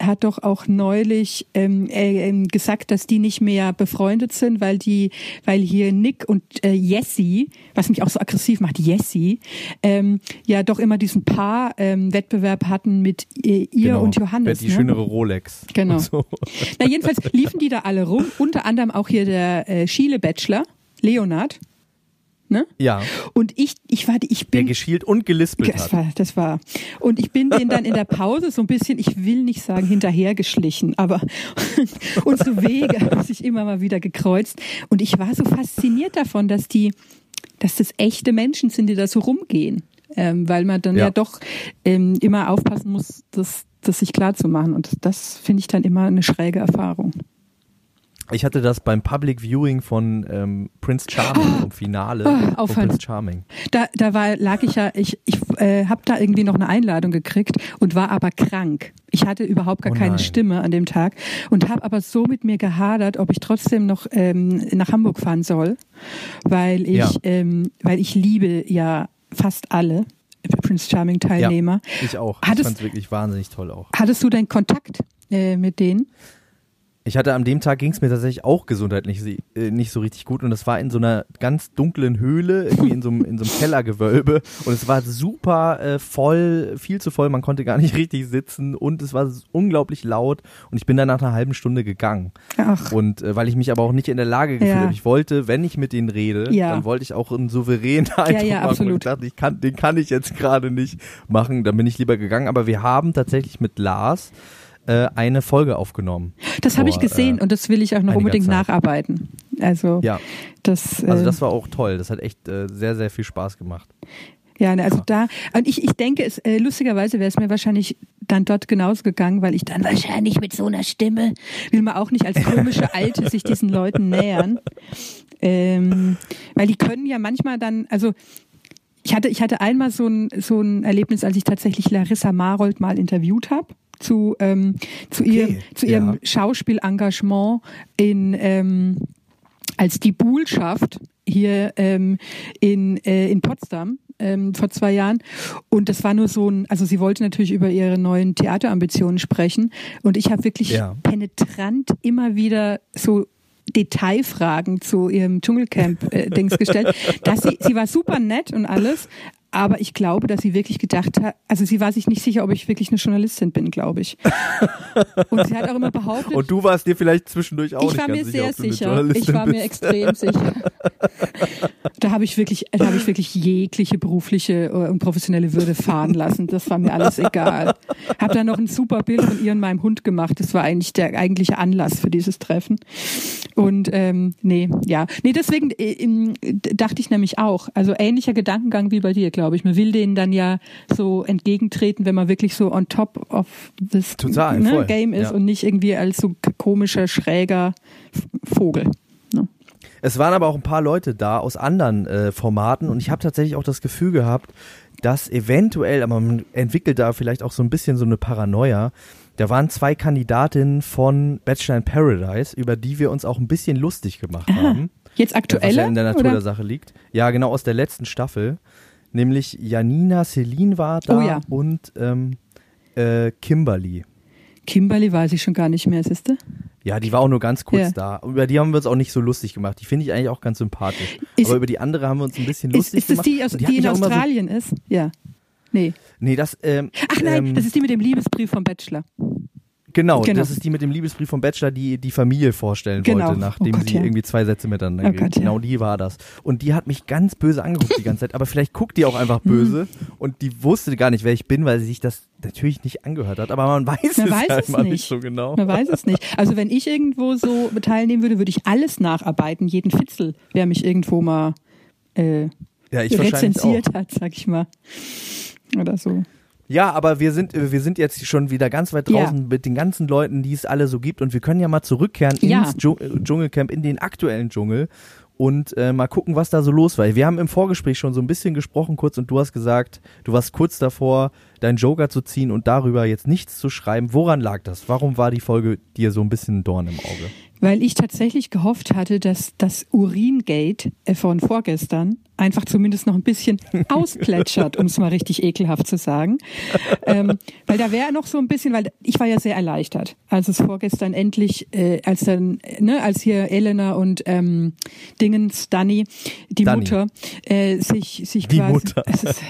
hat doch auch neulich ähm, äh, ähm, gesagt, dass die nicht mehr befreundet sind, weil die, weil hier Nick und äh, Jessie, was mich auch so aggressiv macht, Jessie, ähm, ja doch immer diesen Paar-Wettbewerb hatten mit äh, ihr Genau. und Johannes. Die ne? schönere Rolex. Genau. So. Na jedenfalls liefen die da alle rum, unter anderem auch hier der äh, Schiele-Bachelor, Leonard. Ne? Ja, Und ich, ich war, ich der bin geschielt und gelispelt das hat. war, das war. Und ich bin denen dann in der Pause so ein bisschen, ich will nicht sagen hinterhergeschlichen, aber unsere Wege haben sich immer mal wieder gekreuzt. Und ich war so fasziniert davon, dass die, dass das echte Menschen sind, die da so rumgehen. Ähm, weil man dann ja, Ja. doch ähm, immer aufpassen muss, das, das sich klar zu machen. Und das finde ich dann immer eine schräge Erfahrung. Ich hatte das beim Public Viewing von ähm, Prince Charming im Finale Oh, von aufhören. Prince Charming. Da, da war, lag ich ja, ich, ich äh, habe da irgendwie noch eine Einladung gekriegt und war aber krank. Ich hatte überhaupt gar Oh keine. Stimme an dem Tag und habe aber so mit mir gehadert, ob ich trotzdem noch ähm, nach Hamburg fahren soll, weil ich, Ja. ähm, weil ich liebe ja fast alle Prince Charming Teilnehmer. Ja, ich auch. ich Hattest- fand es wirklich wahnsinnig toll auch. Hattest du denn Kontakt äh, mit denen? Ich hatte an dem Tag ging es mir tatsächlich auch gesundheitlich äh, nicht so richtig gut und das war in so einer ganz dunklen Höhle, irgendwie in so einem, in so einem Kellergewölbe und es war super äh, voll, viel zu voll, man konnte gar nicht richtig sitzen und es war unglaublich laut und ich bin dann nach einer halben Stunde gegangen. Ach, Und äh, weil ich mich aber auch nicht in der Lage gefühlt Ja. habe, ich wollte, wenn ich mit denen rede, Ja. dann wollte ich auch einen souveränen Eindruck ja, machen. Und absolut. ich dachte, ich kann, den kann ich jetzt gerade nicht machen. Dann bin ich lieber gegangen. Aber wir haben tatsächlich mit Lars äh, eine Folge aufgenommen. das habe ich gesehen äh, und das will ich auch noch unbedingt Zeit. nacharbeiten. Also Ja, das, äh, also das war auch toll. Das hat echt äh, sehr, sehr viel Spaß gemacht. Ja, ne, also da, und ich, ich denke, es, äh, lustigerweise wäre es mir wahrscheinlich dann dort genauso gegangen, weil ich dann wahrscheinlich mit so einer Stimme, will man auch nicht als komische Alte sich diesen Leuten nähern. Ähm, weil die können ja manchmal dann, also ich hatte, ich hatte einmal so ein, so ein Erlebnis, als ich tatsächlich Larissa Marold mal interviewt habe zu, ähm, zu, ihrem, zu ihrem ja. Schauspielengagement in ähm, als die Buhlschaft hier ähm, in, äh, in Potsdam ähm, vor zwei Jahren. Und das war nur so ein, also sie wollte natürlich über ihre neuen Theaterambitionen sprechen. Und ich habe wirklich Ja. penetrant immer wieder so Detailfragen zu ihrem Dschungelcamp-Dings gestellt. Dass sie, sie war super nett und alles, aber ich glaube, dass sie wirklich gedacht hat, also sie war sich nicht sicher, ob ich wirklich eine Journalistin bin, glaube ich. Und sie hat auch immer behauptet, Und du warst dir vielleicht zwischendurch auch ich nicht war ganz mir sicher, sehr ob du eine sicher. Ich war mir extrem sicher. Da habe ich wirklich, da habe ich wirklich jegliche berufliche äh, und professionelle Würde fahren lassen. Das war mir alles egal. Habe da noch ein super Bild von ihr und meinem Hund gemacht. Das war eigentlich der eigentliche Anlass für dieses Treffen. Und ähm, nee, ja, nee, deswegen äh, dachte ich nämlich auch. Also ähnlicher Gedankengang wie bei dir, glaube ich. Man will denen dann ja so entgegentreten, wenn man wirklich so on top of this Total, ne. Game ist Ja. und nicht irgendwie als so komischer schräger Vogel. Ne? Es waren aber auch ein paar Leute da aus anderen äh, Formaten und ich habe tatsächlich auch das Gefühl gehabt, dass eventuell, aber man entwickelt da vielleicht auch so ein bisschen so eine Paranoia. Da waren zwei Kandidatinnen von Bachelor in Paradise, über die wir uns auch ein bisschen lustig gemacht haben. Jetzt Ja, was ja in der Natur oder? der Sache liegt. Ja, genau aus der letzten Staffel. Nämlich Janina Celine war da Oh ja. und ähm, äh, Kimberly. Kimberly weiß ich schon gar nicht mehr, siehste? Ja, die war auch nur ganz kurz Ja. da. Über die haben wir uns auch nicht so lustig gemacht. Die finde ich eigentlich auch ganz sympathisch. Ist- Aber über die andere haben wir uns ein bisschen Ist, lustig ist das gemacht. die, aus, Und hat die in Australien ist? Ja. Nee. So, nee, das, ähm, Ach nein, ähm, das ist die mit dem Liebesbrief vom Bachelor. Genau, genau. das ist die mit dem Liebesbrief vom Bachelor, die die Familie vorstellen Genau. wollte, nachdem Oh Gott, sie ja. irgendwie zwei Sätze miteinander Oh. Gott, ja. Genau die war das. Und die hat mich ganz böse angeguckt die ganze Zeit. Aber vielleicht guckt die auch einfach böse und die wusste gar nicht, wer ich bin, weil sie sich das natürlich nicht angehört hat. Aber man weiß Man es weiß ja es nicht. nicht so genau. Man weiß es nicht. Also wenn ich irgendwo so teilnehmen würde, würde ich alles nacharbeiten, jeden Fitzel, wer mich irgendwo mal äh, Ja, rezensiert hat, sag ich mal. Oder so. Ja, aber wir sind, wir sind jetzt schon wieder ganz weit draußen Ja. mit den ganzen Leuten, die es alle so gibt und wir können ja mal zurückkehren Ja. ins Dschung äh, Dschungelcamp, in den aktuellen Dschungel und äh, mal gucken, was da so los war. Wir haben im Vorgespräch schon so ein bisschen gesprochen kurz und du hast gesagt, du warst kurz davor, deinen Joker zu ziehen und darüber jetzt nichts zu schreiben. Woran lag das? Warum war die Folge dir so ein bisschen ein Dorn im Auge? Weil ich tatsächlich gehofft hatte, dass das Uringate äh, von vorgestern einfach zumindest noch ein bisschen ausplätschert, um es mal richtig ekelhaft zu sagen. Ähm, weil da wäre noch so ein bisschen, weil ich war ja sehr erleichtert, als es vorgestern endlich, äh, als dann, ne, als hier Elena und ähm, Dingens, Dani, die Dani. Mutter, äh, sich, sich Die quasi, ist,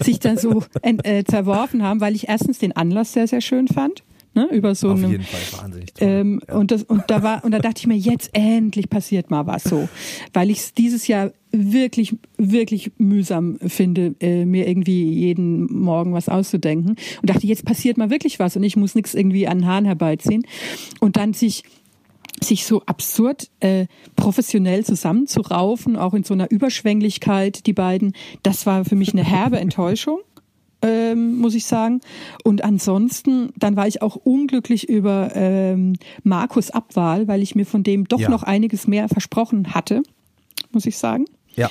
sich da so äh, zerworfen haben, weil ich erstens den Anlass sehr, sehr schön fand. Ne, über so Auf eine, jeden Fall wahnsinnig toll. ähm, ja. und das und da war und da dachte ich mir jetzt endlich passiert mal was so, weil ich es dieses Jahr wirklich wirklich mühsam finde, äh, mir irgendwie jeden Morgen was auszudenken und dachte jetzt passiert mal wirklich was und ich muss nichts irgendwie an den Haaren herbeiziehen und dann sich sich so absurd äh, professionell zusammenzuraufen, auch in so einer Überschwänglichkeit, die beiden, das war für mich eine herbe Enttäuschung ähm, muss ich sagen. Und ansonsten, dann war ich auch unglücklich über ähm, Markus Abwahl, weil ich mir von dem doch Ja. noch einiges mehr versprochen hatte, muss ich sagen. ja,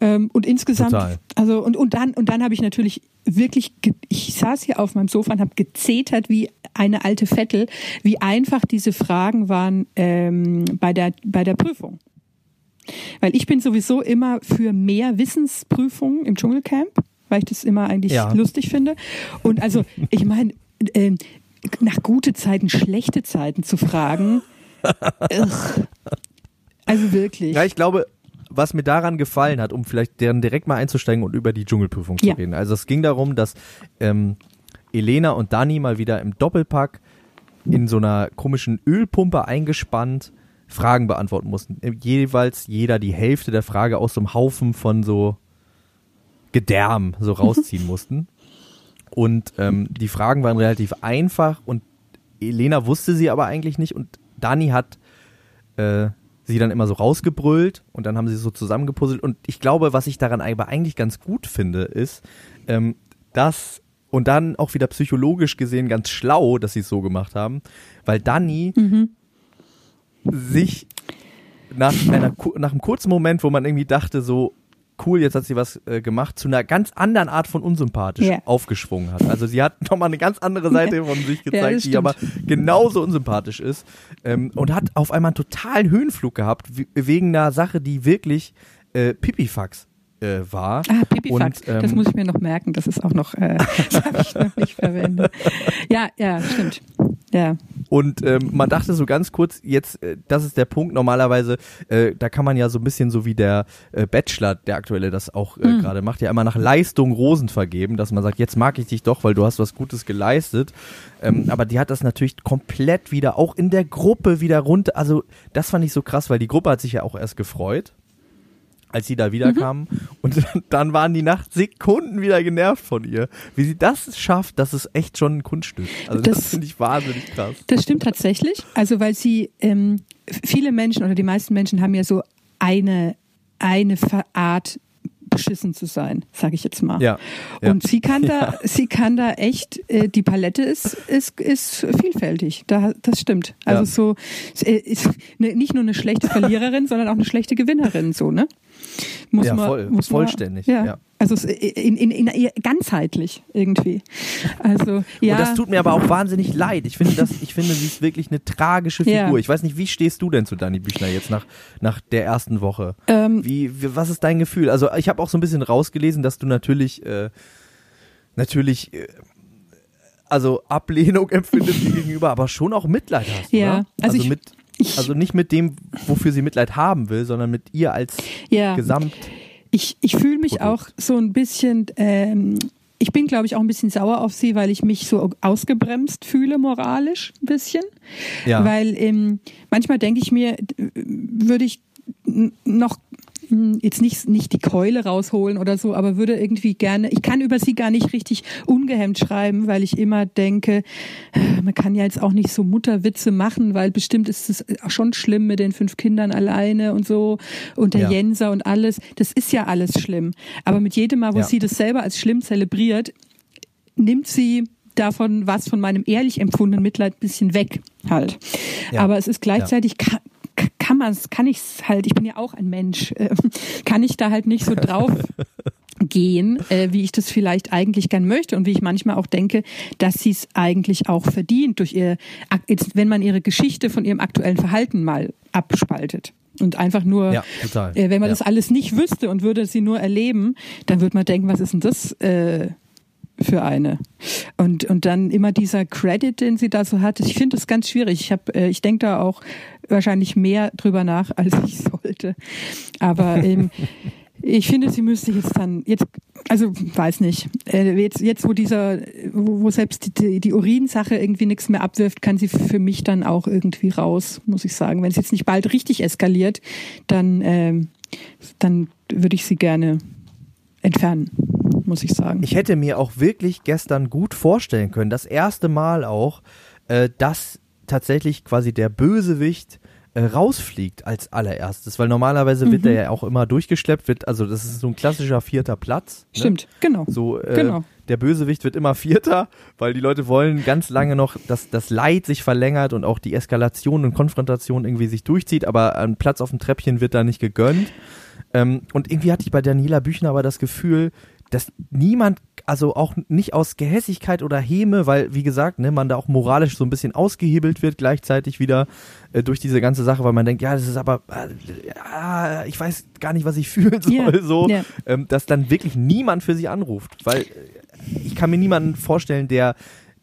Ähm, und insgesamt, Total. also und und dann und dann habe ich natürlich wirklich, ich saß hier auf meinem Sofa und habe gezetert wie eine alte Vettel, wie einfach diese Fragen waren ähm, bei der bei der Prüfung. Weil ich bin sowieso immer für mehr Wissensprüfungen im Dschungelcamp, weil ich das immer eigentlich Ja. lustig finde. Und also, ich meine, ähm, nach gute Zeiten, schlechte Zeiten zu fragen. Also wirklich. Ja, ich glaube, was mir daran gefallen hat, um vielleicht deren direkt mal einzusteigen und über die Dschungelprüfung zu Ja. reden. Also es ging darum, dass ähm, Elena und Dani mal wieder im Doppelpack in so einer komischen Ölpumpe eingespannt Fragen beantworten mussten. Äh, Jeweils jeder die Hälfte der Frage aus so einem Haufen von so Gedärm so rausziehen mussten. Und ähm, die Fragen waren relativ einfach und Elena wusste sie aber eigentlich nicht und Dani hat äh, sie dann immer so rausgebrüllt und dann haben sie so zusammengepuzzelt. Und ich glaube, was ich daran aber eigentlich ganz gut finde, ist, ähm, dass und dann auch wieder psychologisch gesehen ganz schlau, dass sie es so gemacht haben, weil Dani sich nach, einer, nach einem kurzen Moment, wo man irgendwie dachte, so cool, jetzt hat sie was äh, gemacht, zu einer ganz anderen Art von unsympathisch Ja. aufgeschwungen hat. Also sie hat nochmal eine ganz andere Seite von sich Ja, gezeigt, das die aber genauso unsympathisch ist ähm, und hat auf einmal einen totalen Höhenflug gehabt, we- wegen einer Sache, die wirklich äh, Pipifax äh, war. Ah, Pipifax, Und, ähm, das muss ich mir noch merken, das ist auch noch, äh, das habe ich noch nicht verwendet. Ja, ja, stimmt. Ja. Und ähm, man dachte so ganz kurz, jetzt, äh, das ist der Punkt, normalerweise, äh, da kann man ja so ein bisschen so wie der äh, Bachelor, der aktuelle das auch äh, Hm. gerade macht, ja immer nach Leistung Rosen vergeben, dass man sagt, jetzt mag ich dich doch, weil du hast was Gutes geleistet. Ähm, aber die hat das natürlich komplett wieder, auch in der Gruppe wieder runter, also das fand ich so krass, weil die Gruppe hat sich ja auch erst gefreut als sie da wiederkamen. Und dann waren die nach Sekunden wieder genervt von ihr. Wie sie das schafft, das ist echt schon ein Kunststück. Also das, Das- finde ich wahnsinnig krass. Das stimmt tatsächlich. Also weil sie ähm, viele Menschen oder die meisten Menschen haben ja so eine eine Art beschissen zu sein, sage ich jetzt mal. Ja, ja. Und sie kann da, sie kann da echt, äh, die Palette ist ist ist vielfältig. Da, das stimmt. Also Ja. so äh, ist ne, nicht nur eine schlechte Verliererin, sondern auch eine schlechte Gewinnerin. So ne? Muss Ja, man, voll, muss man- vollständig, Ja. ja. Also in, in, in, ganzheitlich irgendwie. Also ja. Und das tut mir aber auch wahnsinnig leid. Ich finde, das, ich finde, sie ist wirklich eine tragische Figur. Ja. Ich weiß nicht, wie stehst du denn zu Dani Büchner jetzt nach, nach der ersten Woche? Ähm, Wie, wie, was ist dein Gefühl? Also ich habe auch so ein bisschen rausgelesen, dass du natürlich, äh, natürlich, äh, also Ablehnung empfindest gegenüber, aber schon auch Mitleid hast. Ja, oder? also ich- mit, ich- also nicht mit dem, wofür sie Mitleid haben will, sondern mit ihr als ja. Gesamt. Ich, ich fühle mich Produkt. auch so ein bisschen, ähm, ich bin, glaube ich, auch ein bisschen sauer auf sie, weil ich mich so ausgebremst fühle, moralisch ein bisschen. Ja. Weil ähm, manchmal denke ich mir, würde ich noch jetzt nicht, nicht die Keule rausholen oder so, aber würde irgendwie gerne, ich kann über sie gar nicht richtig ungehemmt schreiben, weil ich immer denke, äh, man kann ja jetzt auch nicht so Mutterwitze machen, weil bestimmt ist es schon schlimm mit den fünf Kindern alleine und so und der Ja. Jenser und alles. Das ist ja alles schlimm. Aber mit jedem Mal, wo Ja. sie das selber als schlimm zelebriert, nimmt sie davon was von meinem ehrlich empfundenen Mitleid ein bisschen weg halt. Ja. Aber es ist gleichzeitig kann, man es, kann ich es halt, ich bin ja auch ein Mensch, äh, kann ich da halt nicht so drauf gehen, äh, wie ich das vielleicht eigentlich gern möchte und wie ich manchmal auch denke, dass sie es eigentlich auch verdient durch ihr, jetzt, wenn man ihre Geschichte von ihrem aktuellen Verhalten mal abspaltet. Und einfach nur, Ja, äh, wenn man Ja. das alles nicht wüsste und würde sie nur erleben, dann würde man denken, was ist denn das äh, für eine? Und, und dann immer dieser Credit, den sie da so hat, ich finde das ganz schwierig. Ich, hab, äh, ich denke da auch wahrscheinlich mehr drüber nach, als ich sollte. Aber ähm, ich finde, sie müsste jetzt dann, jetzt, also weiß nicht, äh, jetzt, jetzt wo dieser, wo, wo selbst die, die Urinsache irgendwie nichts mehr abwirft, kann sie für mich dann auch irgendwie raus, muss ich sagen. Wenn es jetzt nicht bald richtig eskaliert, dann, ähm, dann würde ich sie gerne entfernen, muss ich sagen. Ich hätte mir auch wirklich gestern gut vorstellen können, das erste Mal auch, äh, dass tatsächlich quasi der Bösewicht äh, rausfliegt als allererstes, weil normalerweise wird Mhm. er ja auch immer durchgeschleppt, wird, also das ist so ein klassischer vierter Platz. Ne? Stimmt, genau. So, äh, Genau. der Bösewicht wird immer Vierter, weil die Leute wollen ganz lange noch, dass das Leid sich verlängert und auch die Eskalation und Konfrontation irgendwie sich durchzieht, aber ein Platz auf dem Treppchen wird da nicht gegönnt. Ähm, und irgendwie hatte ich bei Daniela Büchner aber das Gefühl, dass niemand, also auch nicht aus Gehässigkeit oder Häme, weil, wie gesagt, ne, man da auch moralisch so ein bisschen ausgehebelt wird gleichzeitig wieder äh, durch diese ganze Sache, weil man denkt, ja, das ist aber, äh, ja, ich weiß gar nicht, was ich fühlen soll, Ja, so, ja. ähm, dass dann wirklich niemand für sie anruft, weil äh, ich kann mir niemanden vorstellen, der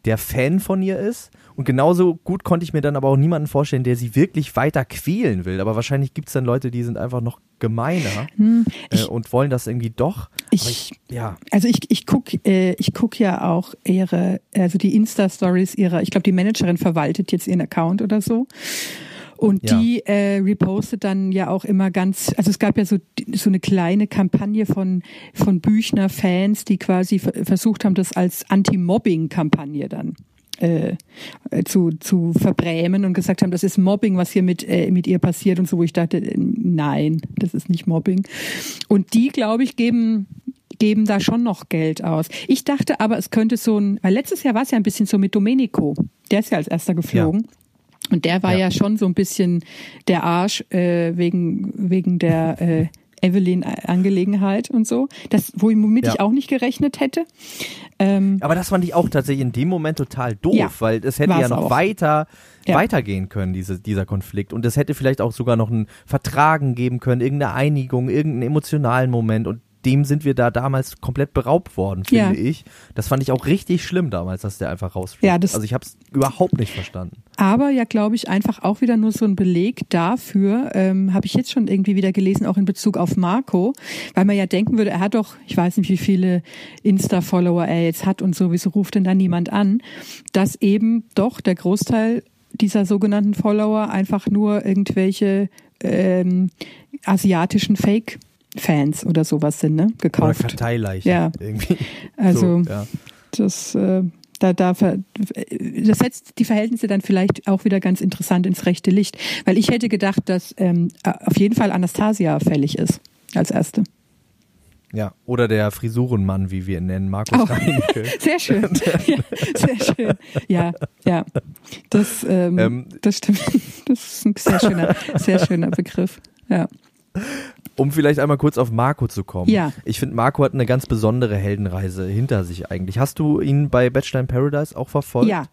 der Fan von ihr ist. Und genauso gut konnte ich mir dann aber auch niemanden vorstellen, der sie wirklich weiter quälen will. Aber wahrscheinlich gibt es dann Leute, die sind einfach noch gemeiner Hm, äh, ich, und wollen das irgendwie doch. ich, ich, ja, Also ich, ich guck, äh, ich guck ja auch ihre, also die Insta-Stories ihrer, ich glaube, die Managerin verwaltet jetzt ihren Account oder so. Und Ja. die äh, repostet dann ja auch immer ganz, also es gab ja so, so eine kleine Kampagne von, von Büchner-Fans, die quasi ver- versucht haben, das als Anti-Mobbing-Kampagne dann äh, zu, zu verbrämen und gesagt haben, das ist Mobbing, was hier mit, äh, mit ihr passiert und so, wo ich dachte, äh, nein, das ist nicht Mobbing. Und die, glaube ich, geben geben da schon noch Geld aus. Ich dachte aber, es könnte so ein, weil letztes Jahr war es ja ein bisschen so mit Domenico. Der ist ja als erster geflogen. Und der war Ja. ja. schon so ein bisschen der Arsch äh, wegen, wegen der äh, Evelyn-Angelegenheit und so. Das, womit Ja. ich auch nicht gerechnet hätte. Ähm, aber das fand ich auch tatsächlich in dem Moment total doof, Ja, weil es hätte ja noch auch. weiter Ja. weitergehen können, diese, dieser Konflikt. Und es hätte vielleicht auch sogar noch ein Vertragen geben können, irgendeine Einigung, irgendeinen emotionalen Moment. Und dem sind wir da damals komplett beraubt worden, finde Ja. ich. Das fand ich auch richtig schlimm damals, dass der einfach rausfliegt. Ja, das- also ich habe es überhaupt nicht verstanden. Aber ja, glaube ich, einfach auch wieder nur so ein Beleg dafür, ähm, habe ich jetzt schon irgendwie wieder gelesen, auch in Bezug auf Marco, weil man ja denken würde, er hat doch, ich weiß nicht, wie viele Insta-Follower er jetzt hat und so, wieso ruft denn da niemand an, dass eben doch der Großteil dieser sogenannten Follower einfach nur irgendwelche ähm, asiatischen Fake-Fans oder sowas sind, ne? Oder Gekauft. Karteileichen. Ja. Irgendwie. Also so, ja. das, äh, da, da, das setzt die Verhältnisse dann vielleicht auch wieder ganz interessant ins rechte Licht. Weil ich hätte gedacht, dass ähm, auf jeden Fall Anastasia fällig ist als erste. ja. Oder der Frisurenmann, wie wir ihn nennen, Markus Auch. Reinecke. Sehr schön. ja, sehr schön. Ja, ja. Das, ähm, Ähm, das stimmt. Das ist ein sehr schöner, sehr schöner Begriff. Ja. Um vielleicht einmal kurz auf Marco zu kommen. Ja. Ich finde, Marco hat eine ganz besondere Heldenreise hinter sich eigentlich. Hast du ihn bei Bachelor in Paradise auch verfolgt? Ja.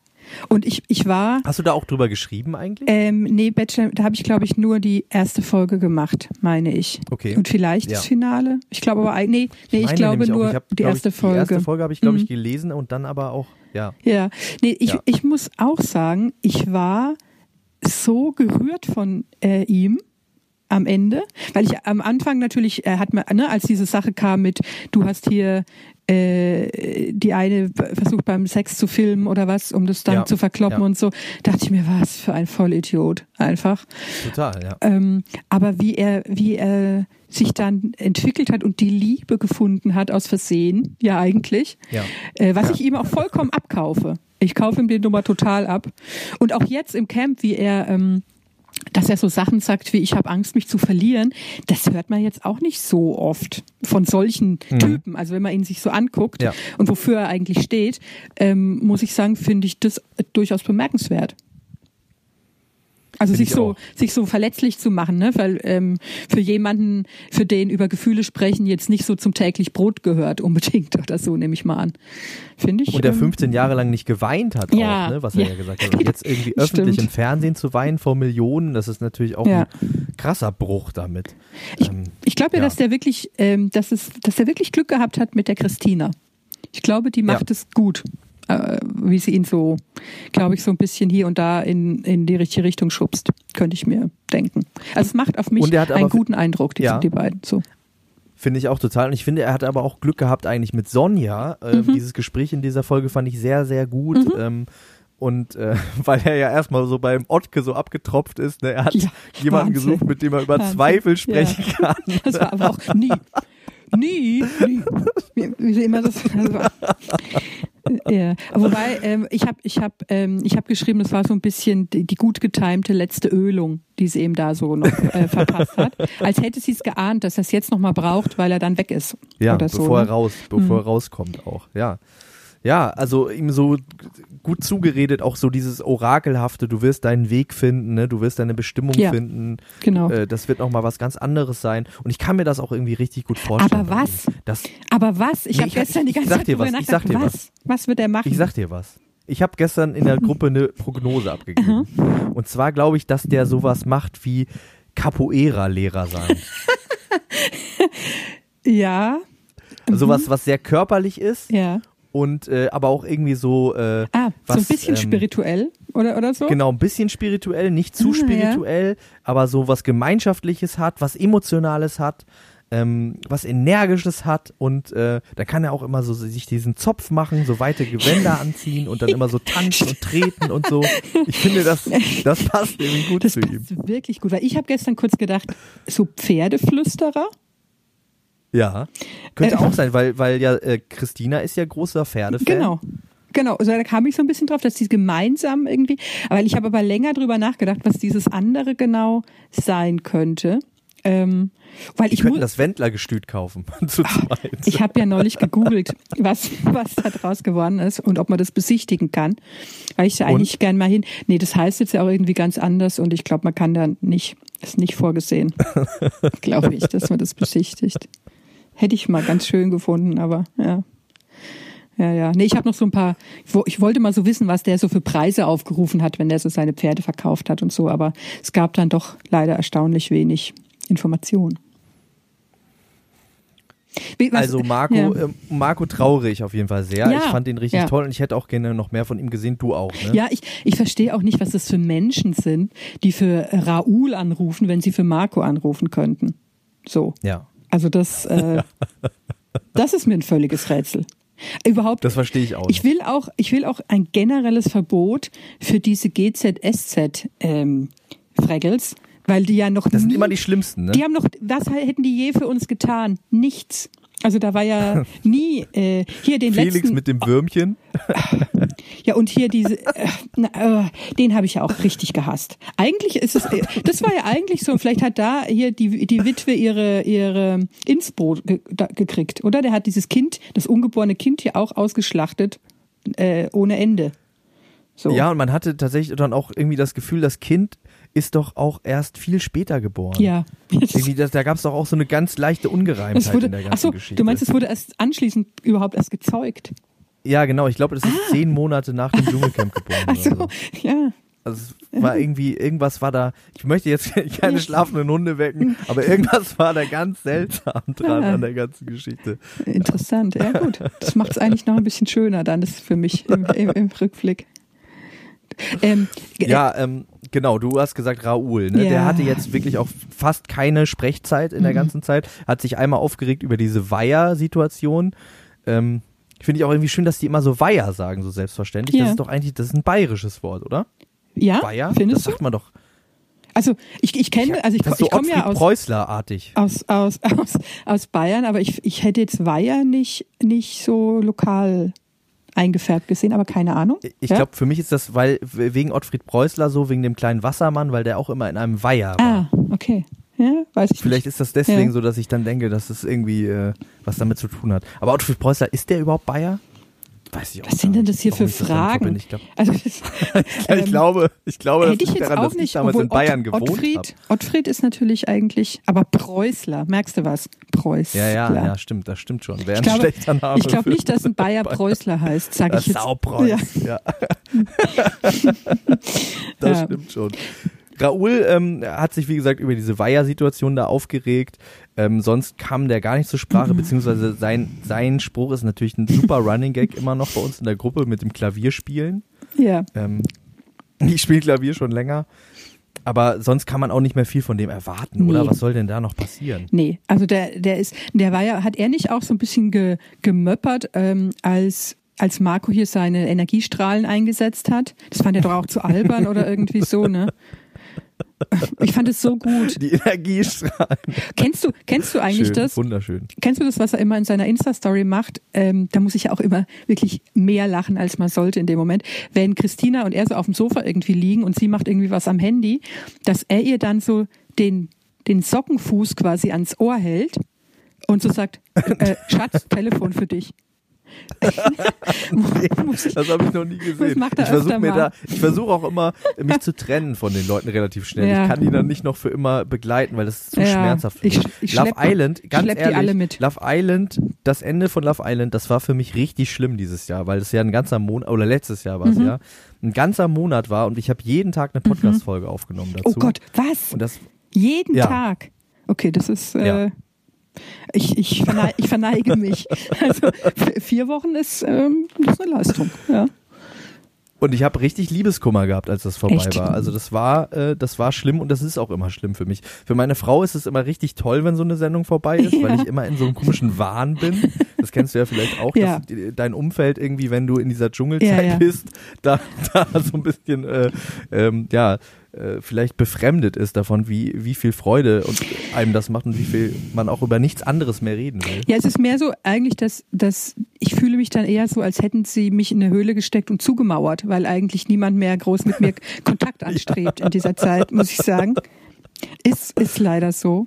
Und ich, ich war Hast du da auch drüber geschrieben eigentlich? Ähm, nee, Bachelor, da habe ich, glaube ich, nur die erste Folge gemacht, meine ich. Okay. Und vielleicht Ja. das Finale. Ich glaube aber eigentlich, nee, nee ich, meine glaube nur ich hab, die erste ich, Folge. Die erste Folge habe ich, glaube ich, Mhm. gelesen und dann aber auch, ja. Ja, nee, ich, Ja. ich muss auch sagen, ich war so gerührt von äh, ihm am Ende, weil ich am Anfang natürlich, er hat mir, ne, als diese Sache kam mit, du hast hier äh, die eine versucht beim Sex zu filmen oder was, um das dann Ja, zu verkloppen ja. und so, dachte ich mir, was für ein Vollidiot, einfach. Total, ja. Ähm, aber wie er, wie er sich dann entwickelt hat und die Liebe gefunden hat aus Versehen, ja eigentlich, Ja. äh, was ich ihm auch vollkommen abkaufe. Ich kaufe ihm die Nummer total ab. Und auch jetzt im Camp, wie er ähm, dass er so Sachen sagt wie ich habe Angst, mich zu verlieren, das hört man jetzt auch nicht so oft von solchen mhm. Typen. Also wenn man ihn sich so anguckt ja. und wofür er eigentlich steht, ähm, muss ich sagen, finde ich das durchaus bemerkenswert. Also sich so, sich so verletzlich zu machen, ne? Weil ähm, für jemanden, für den über Gefühle sprechen jetzt nicht so zum täglich Brot gehört unbedingt oder so, nehme ich mal an. Finde ich. Und der 15 ähm, Jahre lang nicht geweint hat, ja, auch, ne? was er ja, ja gesagt hat. Und jetzt irgendwie öffentlich im Fernsehen zu weinen vor Millionen, das ist natürlich auch ja. ein krasser Bruch damit. Ich, ähm, ich glaube ja, dass der wirklich, ähm, dass es, dass er wirklich Glück gehabt hat mit der Christina. Ich glaube, die macht es gut äh, wie sie ihn so, glaube ich, so ein bisschen hier und da in, in die richtige Richtung schubst, könnte ich mir denken. Also es macht auf mich einen guten Eindruck, die, ja. die beiden. So. Finde ich auch total. Und ich finde, er hat aber auch Glück gehabt eigentlich mit Sonja. Äh, mhm. Dieses Gespräch in dieser Folge fand ich sehr, sehr gut. Mhm. Ähm, und äh, weil er ja erstmal so beim Ottke so abgetropft ist, ne? er hat ja, jemanden Wahnsinn. gesucht, mit dem er über Wahnsinn. Zweifel sprechen ja. kann. Das war aber auch nie. Nie, nie. Wie, wie immer das. Also, ja, wobei ähm, ich habe ich hab, ähm, ich hab geschrieben, das war so ein bisschen die, die gut getimte letzte Ölung, die sie eben da so noch äh, verpasst hat. Als hätte sie es geahnt, dass er es jetzt nochmal braucht, weil er dann weg ist. Ja, oder bevor so, er raus, bevor mhm. er rauskommt auch. Ja. Ja, also ihm so gut zugeredet, auch so dieses Orakelhafte, du wirst deinen Weg finden, ne? du wirst deine Bestimmung ja, finden. Genau. Äh, das wird nochmal was ganz anderes sein. Und ich kann mir das auch irgendwie richtig gut vorstellen. Aber was? Das, Aber was? Ich nee, habe gestern die ganze Zeit dir was, ich sag dir was. was. Was wird er machen? Ich sag dir was. Ich habe gestern in der Gruppe eine Prognose abgegeben. Und zwar glaube ich, dass der sowas macht wie Capoeira-Lehrer sein. ja. Sowas, was sehr körperlich ist. Ja und äh, aber auch irgendwie so äh, ah, was, so ein bisschen ähm, spirituell oder oder so? Genau ein bisschen spirituell nicht zu ah, spirituell ja. aber so was gemeinschaftliches hat was emotionales hat ähm, was energisches hat und äh, da kann er auch immer so sich diesen Zopf machen so weite Gewänder anziehen und dann immer so tanzen und treten und so. Ich finde das das passt irgendwie gut das zu passt ihm. wirklich gut weil ich habe gestern kurz gedacht so Pferdeflüsterer ja, könnte äh, auch sein, weil, weil ja äh, Christina ist ja großer Pferdefan. Genau. Genau, also da kam ich so ein bisschen drauf, dass die gemeinsam irgendwie, weil ich habe aber länger drüber nachgedacht, was dieses andere genau sein könnte. Ähm, weil die ich könnten das Wendlergestüt kaufen. zu zweit. Ich habe ja neulich gegoogelt, was, was da draus geworden ist und ob man das besichtigen kann. Weil ich da eigentlich gern mal hin. Nee, das heißt jetzt ja auch irgendwie ganz anders und ich glaube, man kann da nicht, ist nicht vorgesehen, glaube ich, dass man das besichtigt. Hätte ich mal ganz schön gefunden, aber ja. Ja, ja. Nee, ich habe noch so ein paar, ich wollte mal so wissen, was der so für Preise aufgerufen hat, wenn der so seine Pferde verkauft hat und so, aber es gab dann doch leider erstaunlich wenig Informationen. also Marco, ja. äh, Marco traurig auf jeden Fall sehr. Ja, ich fand ihn richtig ja. toll und ich hätte auch gerne noch mehr von ihm gesehen, du auch. Ne? Ja, ich, ich verstehe auch nicht, was das für Menschen sind, die für Raoul anrufen, wenn sie für Marco anrufen könnten. So. Ja. Also das, äh, das ist mir ein völliges Rätsel. Überhaupt. Das verstehe ich auch. Nicht. Ich will auch, ich will auch ein generelles Verbot für diese GZSZ ähm, Fraggles, weil die ja noch. Das nie, sind immer die schlimmsten. Ne? Die haben noch. Was hätten die je für uns getan? Nichts. Also da war ja nie äh, hier den Felix letzten, mit dem Würmchen. Ja und hier diese, äh, na, äh, den habe ich ja auch richtig gehasst. Eigentlich ist es, äh, das war ja eigentlich so. Vielleicht hat da hier die die Witwe ihre ihre Inspo ge, da, gekriegt, oder? Der hat dieses Kind, das ungeborene Kind hier auch ausgeschlachtet äh, ohne Ende. So. Ja, und man hatte tatsächlich dann auch irgendwie das Gefühl, das Kind ist doch auch erst viel später geboren. Ja. Das, da gab es doch auch so eine ganz leichte Ungereimtheit wurde, in der ganzen achso, Geschichte. Du meinst, es wurde erst anschließend überhaupt erst gezeugt? Ja, genau. Ich glaube, das ist ah. zehn Monate nach dem Dschungelcamp geboren. Ach so, ja. Also es war irgendwie, irgendwas war da, ich möchte jetzt keine schlafenden Hunde wecken, aber irgendwas war da ganz seltsam dran ja. an der ganzen Geschichte. Interessant, ja gut. Das macht es eigentlich noch ein bisschen schöner dann, das ist für mich im, im, im Rückblick. Ähm, ja, ähm, genau, du hast gesagt Raoul, ne? Ja. Der hatte jetzt wirklich auch fast keine Sprechzeit in der mhm. ganzen Zeit, hat sich einmal aufgeregt über diese Weiher-Situation. Ähm, Finde ich auch irgendwie schön, dass die immer so Weiher sagen, so selbstverständlich. Ja. Das ist doch eigentlich, das ist ein bayerisches Wort, oder? Ja, Weiher? findest das sagt man doch. Also ich, ich kenne, also ich, das ich komme ja aus Preußler-artig. Aus, aus, aus, aus Bayern, aber ich, ich hätte jetzt Weiher nicht, nicht so lokal eingefärbt gesehen, aber keine Ahnung. Ich ja? glaube, für mich ist das, weil wegen Ottfried Preußler so, wegen dem kleinen Wassermann, weil der auch immer in einem Weiher war. Ah, okay. Ja, weiß ich Vielleicht nicht. ist das deswegen Ja. so, dass ich dann denke, dass es irgendwie äh, was damit zu tun hat. Aber Ottfried Preußler, ist der überhaupt Bayer? Weiß ich auch Was sind denn das hier für Fragen? Ich, glaub, Also, das, ich glaube, ich glaube, hätte ich jetzt daran, auch nicht. damals in Bayern Ott, gewohnt Ottfried. Ottfried ist natürlich eigentlich, aber Preußler, merkst du was? Preußler. Ja, ja, ja, stimmt, das stimmt schon. Wäre ein glaube, schlechter Name. ich glaube nicht, dass ein Bayer Preußler heißt, sage ich jetzt. Saupreuß, Ja. ja. das Ja. stimmt schon. Raoul ähm, hat sich, wie gesagt, über diese Weiher-Situation da aufgeregt. Ähm, sonst kam der gar nicht zur. Sprache, beziehungsweise sein, sein Spruch ist natürlich ein super Running Gag immer noch bei uns in der Gruppe mit dem Klavierspielen. Ja. Ähm, ich spiele Klavier schon länger. Aber sonst kann man auch nicht mehr viel von dem erwarten, oder? Nee. Was soll denn da noch passieren? Nee, also der, der ist, der war ja, hat er nicht auch so ein bisschen ge, gemöppert, ähm, als als Marco hier seine Energiestrahlen eingesetzt hat. Das fand er doch auch zu albern oder irgendwie so, ne? Ich fand es so gut. Die Energiestrahlen. Kennst du, kennst du eigentlich Schön, das? Wunderschön. Kennst du das, was er immer in seiner Insta-Story macht? Ähm, da muss ich ja auch immer wirklich mehr lachen, als man sollte in dem Moment. Wenn Christina und er so auf dem Sofa irgendwie liegen und sie macht irgendwie was am Handy, dass er ihr dann so den, den Sockenfuß quasi ans Ohr hält und so sagt, äh, Schatz, Telefon für dich. Das habe ich noch nie gesehen. Ich versuche mir mal. da, ich versuche auch immer, mich zu trennen von den Leuten relativ schnell. Ja. Ich kann die dann nicht noch für immer begleiten, weil das ist zu Ja, schmerzhaft. Für ich- mich. ich Love schlepp- Island, ganz ehrlich. Love Island, das Ende von Love Island, das war für mich richtig schlimm dieses Jahr, weil das ja ein ganzer Monat, oder letztes Jahr war es Mhm. ja, ein ganzer Monat war und ich habe jeden Tag eine Podcast-Folge aufgenommen dazu. Oh Gott, was? Und das, Jeden Ja. Tag. Okay, das ist. Äh. Ich, ich, verneige, ich verneige mich. Also vier Wochen ist, ähm, ist eine Leistung. Ja. Und ich habe richtig Liebeskummer gehabt, als das vorbei Echt? war. Also das war, äh, das war schlimm und das ist auch immer schlimm für mich. Für meine Frau ist es immer richtig toll, wenn so eine Sendung vorbei ist, weil Ja. ich immer in so einem komischen Wahn bin. Kennst du ja vielleicht auch, Ja. dass dein Umfeld irgendwie, wenn du in dieser Dschungelzeit Ja, ja. bist, da, da so ein bisschen, äh, ähm, ja, äh, vielleicht befremdet ist davon, wie, wie viel Freude und einem das macht und wie viel man auch über nichts anderes mehr reden will. ja, es ist mehr so eigentlich, dass, dass ich fühle mich dann eher so, als hätten sie mich in eine Höhle gesteckt und zugemauert, weil eigentlich niemand mehr groß mit mir Kontakt anstrebt in dieser Zeit, muss ich sagen. Ist, ist leider so.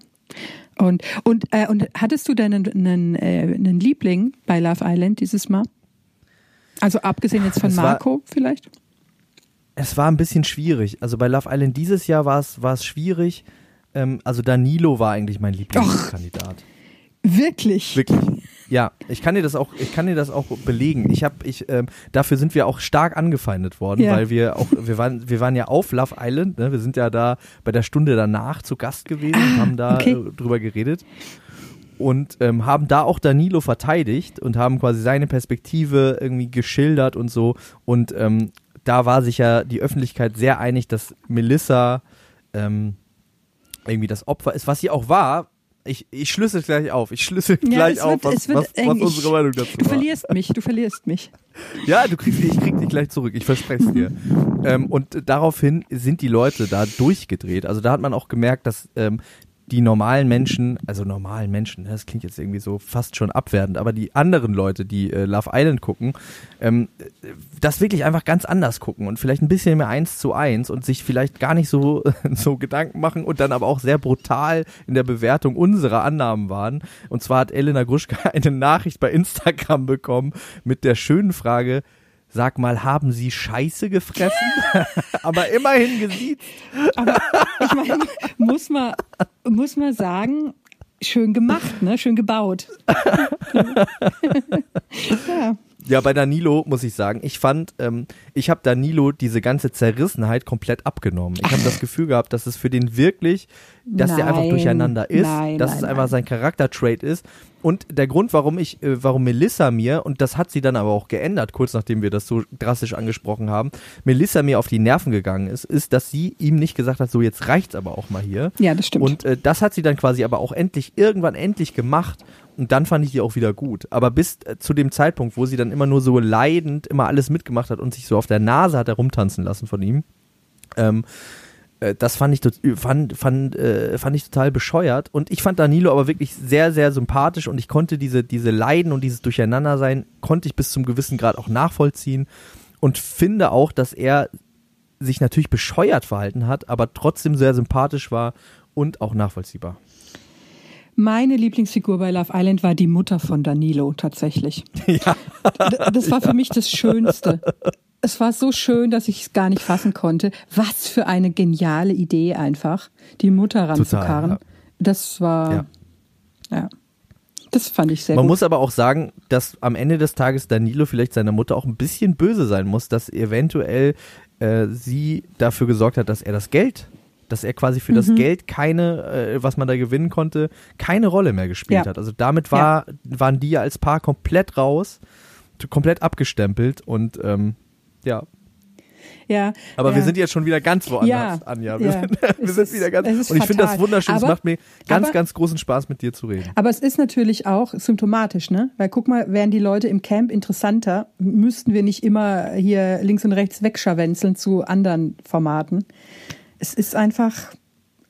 Und, und, äh, und hattest du denn einen, einen, äh, einen Liebling bei Love Island dieses Mal? Also abgesehen jetzt von Es war- Marco vielleicht? Es war ein bisschen schwierig. Also bei Love Island dieses Jahr war es, war es schwierig. Ähm, also Danilo war eigentlich mein Lieblingskandidat. Wirklich? Wirklich. Ja, ich kann dir das auch, ich kann dir das auch belegen. Ich habe, ich, ähm, dafür sind wir auch stark angefeindet worden, Ja. weil wir auch, wir waren, wir waren ja auf Love Island, ne? Wir sind ja da bei der Stunde danach zu Gast gewesen und Ah, haben da okay. äh, drüber geredet und ähm, haben da auch Danilo verteidigt und haben quasi seine Perspektive irgendwie geschildert und so. Und ähm, da war sich ja die Öffentlichkeit sehr einig, dass Melissa ähm, irgendwie das Opfer ist, was sie auch war. Ich, ich schlüssel gleich auf. Ich schlüssel Ja, gleich auf, wird- was, es wird was, was unsere Meinung dazu Du war. verlierst mich, du verlierst mich. Ja, du kriegst, ich krieg dich gleich zurück, ich verspreche es dir. ähm, und daraufhin sind die Leute da durchgedreht. Also da hat man auch gemerkt, dass ähm, die normalen Menschen, also normalen Menschen, ne, das klingt jetzt irgendwie so fast schon abwertend, aber die anderen Leute, die äh, Love Island gucken, ähm, das wirklich einfach ganz anders gucken und vielleicht ein bisschen mehr eins zu eins und sich vielleicht gar nicht so, so Gedanken machen und dann aber auch sehr brutal in der Bewertung unserer Annahmen waren. Und zwar hat Elena Gruschka eine Nachricht bei Instagram bekommen mit der schönen Frage, Sag mal, haben Sie Scheiße gefressen? aber immerhin gesiezt. Aber ich meine, muss man, muss man sagen, schön gemacht, ne? Schön gebaut. ja. Ja, bei Danilo muss ich sagen, ich fand, ähm, ich habe Danilo diese ganze Zerrissenheit komplett abgenommen. Ich habe das Gefühl gehabt, dass es für den wirklich, dass der einfach Nein, durcheinander ist, nein, dass nein, es einfach nein. sein Charaktertrait ist. Und der Grund, warum ich, äh, warum Melissa mir, und das hat sie dann aber auch geändert, kurz nachdem wir das so drastisch angesprochen haben, Melissa mir auf die Nerven gegangen ist, ist, dass sie ihm nicht gesagt hat, so jetzt reicht's aber auch mal hier. ja, das stimmt. Und äh, das hat sie dann quasi aber auch endlich, irgendwann endlich gemacht. Und dann fand ich die auch wieder gut. Aber bis äh, zu dem Zeitpunkt, wo sie dann immer nur so leidend immer alles mitgemacht hat und sich so auf der Nase hat herumtanzen lassen von ihm, ähm, äh, das fand ich, fand, fand, äh, fand ich total bescheuert. Und ich fand Danilo aber wirklich sehr, sehr sympathisch und ich konnte diese, diese Leiden und dieses Durcheinandersein, konnte ich bis zum gewissen Grad auch nachvollziehen und finde auch, dass er sich natürlich bescheuert verhalten hat, aber trotzdem sehr sympathisch war und auch nachvollziehbar. Meine Lieblingsfigur bei Love Island war die Mutter von Danilo tatsächlich. Ja. Das war für mich das Schönste es war so schön, dass ich es gar nicht fassen konnte. Was für eine geniale Idee einfach, die Mutter ranzukarren. Ja. Das war, ja. ja. Das fand ich sehr Man gut. Man muss aber auch sagen, dass am Ende des Tages Danilo vielleicht seiner Mutter auch ein bisschen böse sein muss, dass eventuell äh, sie dafür gesorgt hat, dass er das Geld, dass er quasi für mhm. das Geld keine, äh, was man da gewinnen konnte, keine Rolle mehr gespielt ja. hat. Also damit war, waren die ja als Paar komplett raus, komplett abgestempelt und ähm, ja. Ja. Aber ja. wir sind jetzt schon wieder ganz woanders, ja, Anja. Wir, ja. sind, wir sind wieder ganz. Und ich finde das wunderschön. Aber, es macht mir ganz, aber, ganz großen Spaß, mit dir zu reden. Aber es ist natürlich auch symptomatisch, ne? Weil guck mal, wären die Leute im Camp interessanter, müssten wir nicht immer hier links und rechts wegscharwenzeln zu anderen Formaten. Es ist einfach.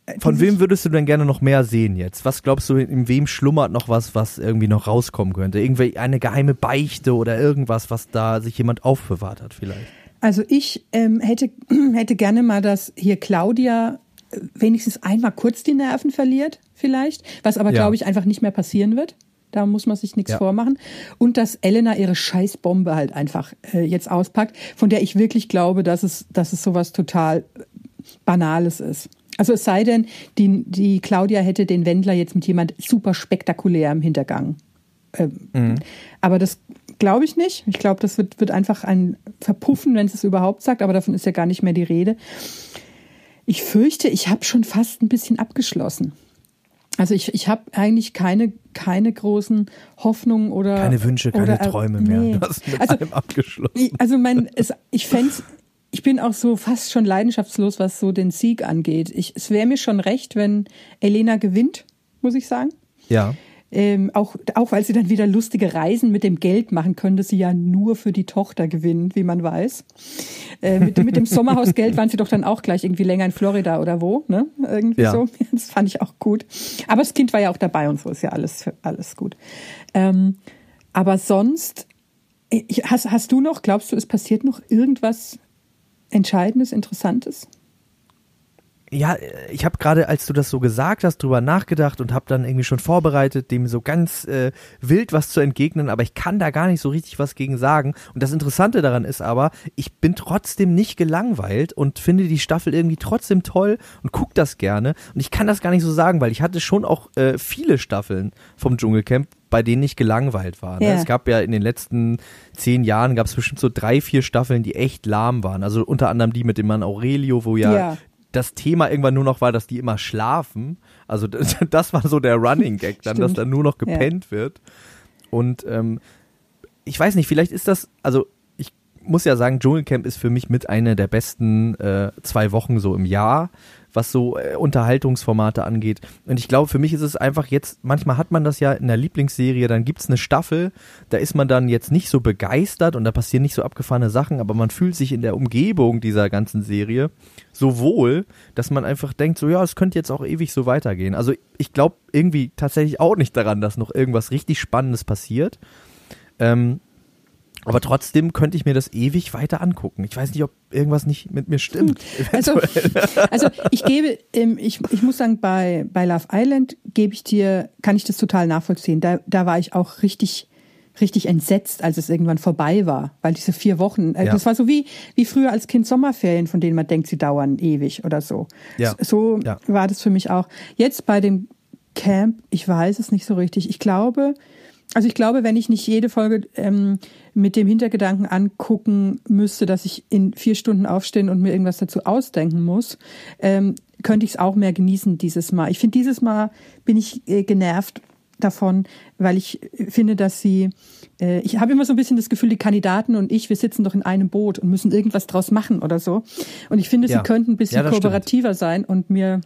Äh, Von wem würdest du denn gerne noch mehr sehen jetzt? Was glaubst du, in wem schlummert noch was, was irgendwie noch rauskommen könnte? Irgendwie eine geheime Beichte oder irgendwas, was da sich jemand aufbewahrt hat vielleicht? Also ich ähm, hätte, hätte gerne mal, dass hier Claudia äh, wenigstens einmal kurz die Nerven verliert, vielleicht, was aber, ja. glaube ich, einfach nicht mehr passieren wird. Da muss man sich nichts ja. vormachen. Und dass Elena ihre Scheißbombe halt einfach äh, jetzt auspackt, von der ich wirklich glaube, dass es, dass es sowas total Banales ist. Also es sei denn, die, die Claudia hätte den Wendler jetzt mit jemand super spektakulärem Hintergang. Ähm, mhm. Aber das glaube ich nicht. Ich glaube, das wird, wird einfach ein Verpuffen, wenn es es überhaupt sagt, aber davon ist ja gar nicht mehr die Rede. Ich fürchte, ich habe schon fast ein bisschen abgeschlossen. Also ich, ich habe eigentlich keine, keine großen Hoffnungen oder keine Wünsche, keine oder, Träume mehr. Nee. Du hast mit also, allem abgeschlossen. Also mein, es, ich fände ich bin auch so fast schon leidenschaftslos, was so den Sieg angeht. Ich, es wäre mir schon recht, wenn Elena gewinnt, muss ich sagen. Ja. Ähm, auch, auch weil sie dann wieder lustige Reisen mit dem Geld machen, könnte sie ja nur für die Tochter gewinnen, wie man weiß. Äh, mit, mit dem Sommerhausgeld waren sie doch dann auch gleich irgendwie länger in Florida oder wo, ne? Irgendwie ja. so. Das fand ich auch gut. Aber das Kind war ja auch dabei und so ist ja alles, alles gut. Ähm, aber sonst, ich, hast, hast du noch, glaubst du, es passiert noch irgendwas Entscheidendes, Interessantes? ja, ich habe gerade, als du das so gesagt hast, drüber nachgedacht und habe dann irgendwie schon vorbereitet, dem so ganz äh, wild was zu entgegnen, aber ich kann da gar nicht so richtig was gegen sagen. Und das Interessante daran ist aber, ich bin trotzdem nicht gelangweilt und finde die Staffel irgendwie trotzdem toll und guck das gerne. Und ich kann das gar nicht so sagen, weil ich hatte schon auch äh, viele Staffeln vom Dschungelcamp, bei denen ich gelangweilt war. Ne? Ja. Es gab ja in den letzten zehn Jahren gab es bestimmt so drei, vier Staffeln, die echt lahm waren. Also unter anderem die mit dem Mann Aurelio, wo ja, ja das Thema irgendwann nur noch war, dass die immer schlafen. Also das, das war so der Running Gag dann, dass dann nur noch gepennt ja. wird. Und ähm, ich weiß nicht, vielleicht ist das, also ich muss ja sagen, Dschungelcamp ist für mich mit einer der besten äh, zwei Wochen so im Jahr was so äh, Unterhaltungsformate angeht. Und ich glaube, für mich ist es einfach jetzt, manchmal hat man das ja in der Lieblingsserie, dann gibt es eine Staffel, da ist man dann jetzt nicht so begeistert und da passieren nicht so abgefahrene Sachen, aber man fühlt sich in der Umgebung dieser ganzen Serie so wohl, dass man einfach denkt, so ja, es könnte jetzt auch ewig so weitergehen. Also ich glaube irgendwie tatsächlich auch nicht daran, dass noch irgendwas richtig Spannendes passiert. Ähm, aber trotzdem könnte ich mir das ewig weiter angucken. Ich weiß nicht, ob irgendwas nicht mit mir stimmt. Also, also ich gebe, ähm, ich, ich muss sagen, bei, bei Love Island gebe ich dir, kann ich das total nachvollziehen. Da, da war ich auch richtig, richtig entsetzt, als es irgendwann vorbei war, weil diese vier Wochen, äh, ja. das war so wie, wie früher als Kind Sommerferien, von denen man denkt, sie dauern ewig oder so. Ja. So ja. war das für mich auch. Jetzt bei dem Camp, ich weiß es nicht so richtig. Ich glaube, also ich glaube, wenn ich nicht jede Folge ähm, mit dem Hintergedanken angucken müsste, dass ich in vier Stunden aufstehen und mir irgendwas dazu ausdenken muss, ähm, könnte ich es auch mehr genießen dieses Mal. Ich finde, dieses Mal bin ich äh, genervt davon, weil ich finde, dass sie, äh, ich habe immer so ein bisschen das Gefühl, die Kandidaten und ich, wir sitzen doch in einem Boot und müssen irgendwas draus machen oder so. Und ich finde, ja. sie könnten ein bisschen ja, kooperativer stimmt. sein und mir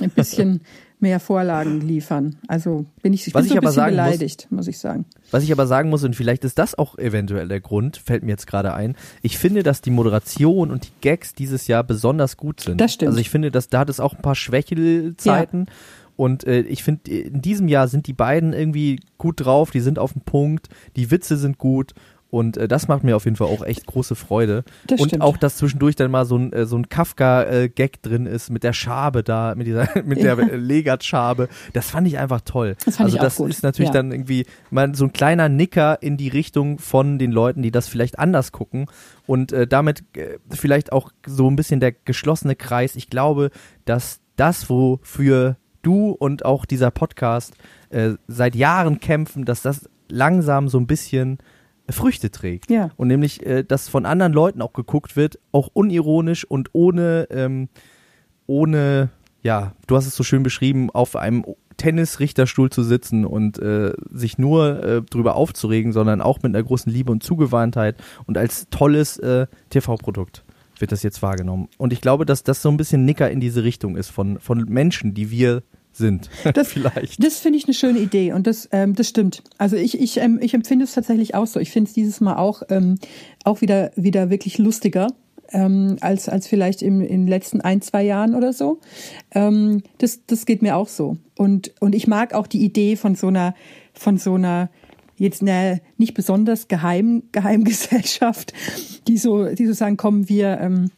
ein bisschen mehr Vorlagen liefern. Also bin ich, ich Was bin ich so ein bisschen sagen muss- beleidigt, muss, ich sagen. Was ich aber sagen muss, und vielleicht ist das auch eventuell der Grund, fällt mir jetzt gerade ein, ich finde, dass die Moderation und die Gags dieses Jahr besonders gut sind. Das stimmt. Also ich finde, dass da hat es auch ein paar Schwächelzeiten. Und äh, ich finde, in diesem Jahr sind die beiden irgendwie gut drauf, die sind auf dem Punkt, die Witze sind gut. Und äh, das macht mir auf jeden Fall auch echt große Freude. Das und stimmt. auch, dass zwischendurch dann mal so ein, äh, so ein Kafka-Gag drin ist mit der Schabe da, mit dieser, mit der Ja. äh, Legat-Schabe. Das fand ich einfach toll. Das fand also ich auch das gut. ist natürlich Ja. dann irgendwie mal so ein kleiner Nicker in die Richtung von den Leuten, die das vielleicht anders gucken und äh, damit äh, vielleicht auch so ein bisschen der geschlossene Kreis. Ich glaube, dass das, wofür du und auch dieser Podcast äh, seit Jahren kämpfen, dass das langsam so ein bisschen Früchte trägt. Ja. Und nämlich, äh, dass von anderen Leuten auch geguckt wird, auch unironisch und ohne, ähm, ohne, ja, du hast es so schön beschrieben, auf einem Tennisrichterstuhl zu sitzen und äh, sich nur äh, drüber aufzuregen, sondern auch mit einer großen Liebe und Zugewandtheit und als tolles äh, TV-Produkt wird das jetzt wahrgenommen. Und ich glaube, dass das so ein bisschen Nicker in diese Richtung ist von, von Menschen, die wir sind. Das, Vielleicht. Das finde ich eine schöne Idee und das, ähm, das stimmt. Also ich, ich, ähm, ich empfinde es tatsächlich auch so. Ich finde es dieses Mal auch, ähm, auch wieder, wieder wirklich lustiger. Ähm, als, als vielleicht im, in den letzten ein, zwei Jahren oder so. Ähm, das, das geht mir auch so. Und, und ich mag auch die Idee von so einer, von so einer, jetzt eine nicht besonders geheim, Geheimgesellschaft, die so, die so sagen, komm, wir, ähm,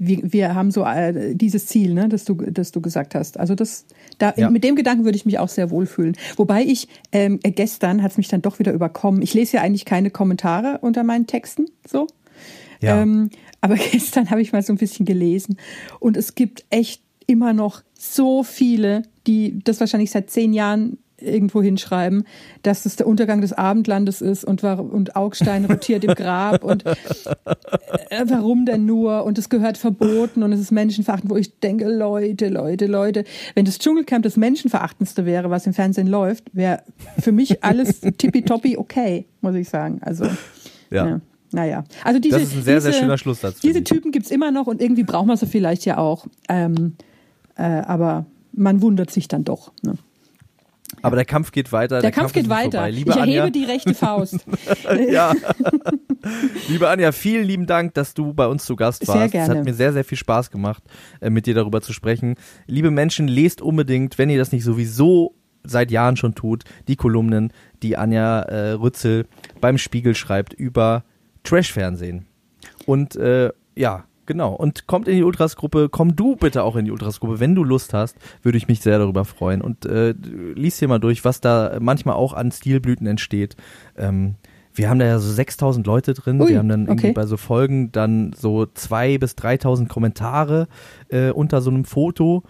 wir, wir haben so äh, dieses Ziel, ne, das du, das du gesagt hast. Also das, da, Ja. mit dem Gedanken würde ich mich auch sehr wohlfühlen. Wobei ich ähm, äh, gestern hat es mich dann doch wieder überkommen. Ich lese ja eigentlich keine Kommentare unter meinen Texten, so. Ja. Ähm, aber gestern habe ich mal so ein bisschen gelesen und es gibt echt immer noch so viele, die das wahrscheinlich seit zehn Jahren irgendwo hinschreiben, dass es der Untergang des Abendlandes ist und, war- und Augstein rotiert im Grab und äh, warum denn nur und es gehört verboten und es ist menschenverachtend, wo ich denke, Leute, Leute, Leute, wenn das Dschungelcamp das menschenverachtendste wäre, was im Fernsehen läuft, wäre für mich alles tippitoppi okay, muss ich sagen. Also, Ja. ja. Naja, also diese, Das ist ein sehr, sehr diese, schöner Schlusssatz, Diese. Typen gibt's immer noch und irgendwie braucht man sie vielleicht ja auch. Ähm, äh, aber man wundert sich dann doch. Ne? Aber der Kampf geht weiter. Der, Kampf, ist geht weiter. Ich erhebe Anja, die rechte Faust. ja. Liebe Anja, vielen lieben Dank, dass du bei uns zu Gast Sehr warst. Es gerne. hat mir sehr, sehr viel Spaß gemacht, äh, mit dir darüber zu sprechen. Liebe Menschen, lest unbedingt, wenn ihr das nicht sowieso seit Jahren schon tut, die Kolumnen, die Anja äh, Rützel beim Spiegel schreibt über Trash-Fernsehen. Und äh, ja, genau. Und kommt in die Ultras-Gruppe, komm du bitte auch in die Ultras-Gruppe. Wenn du Lust hast, würde ich mich sehr darüber freuen. Und äh, lies hier mal durch, was da manchmal auch an Stilblüten entsteht. Ähm, wir haben da ja so 6000 Leute drin. Ui, wir haben dann irgendwie okay. bei so Folgen dann so 2.000 bis 3000 Kommentare äh, unter so einem Foto.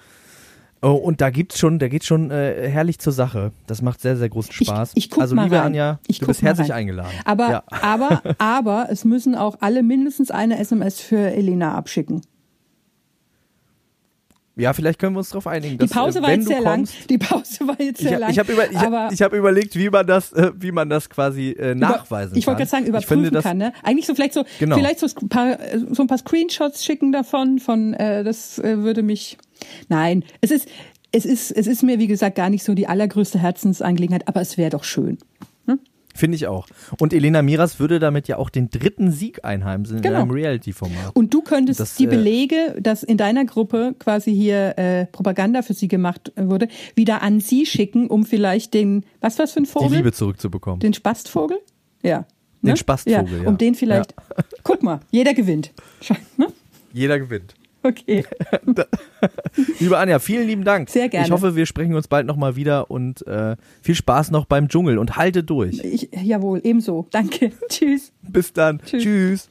Oh, und da gibt's schon, da geht's schon äh, herrlich zur Sache. Das macht sehr, sehr großen Ich- Spaß. ich guck also mal liebe rein. Anja, Ich du bist herzlich rein. eingeladen. Aber, ja. aber, aber es müssen auch alle mindestens eine SMS für Elena abschicken. ja, vielleicht können wir uns darauf einigen. Die dass, Pause äh, war wenn jetzt du sehr lang. kommst, Die Pause war jetzt sehr Ich, lang. ich habe über, ich, aber ich hab überlegt, wie man das, äh, wie man das quasi äh, über- nachweisen Ich wollte kann. gerade sagen, Ich überprüfen finde, kann. Ne? Eigentlich so vielleicht so, Genau. vielleicht so ein, paar, äh, so ein paar Screenshots schicken davon. Von äh, das äh, würde mich. Nein, es ist, es ist, es ist mir wie gesagt gar nicht so die allergrößte Herzensangelegenheit, aber es wäre doch schön. Finde ich auch. Und Elena Miras würde damit ja auch den dritten Sieg einheimsen Genau. in einem Reality-Format. Und du könntest Das, die äh, Belege, dass in deiner Gruppe quasi hier äh, Propaganda für sie gemacht wurde, wieder an sie schicken, um vielleicht den, was war's für ein Die Vogel? Liebe zurückzubekommen. Den Spastvogel? Ja. Den Spastvogel, ja. Um den vielleicht. Guck mal, jeder gewinnt. Ne? Jeder gewinnt. Okay. Liebe Anja, vielen lieben Dank. Sehr gerne. Ich hoffe, wir sprechen uns bald nochmal wieder und äh, viel Spaß noch beim Dschungel und halte durch. Ich, jawohl, ebenso. Danke. Tschüss. Bis dann. Tschüss. Tschüss.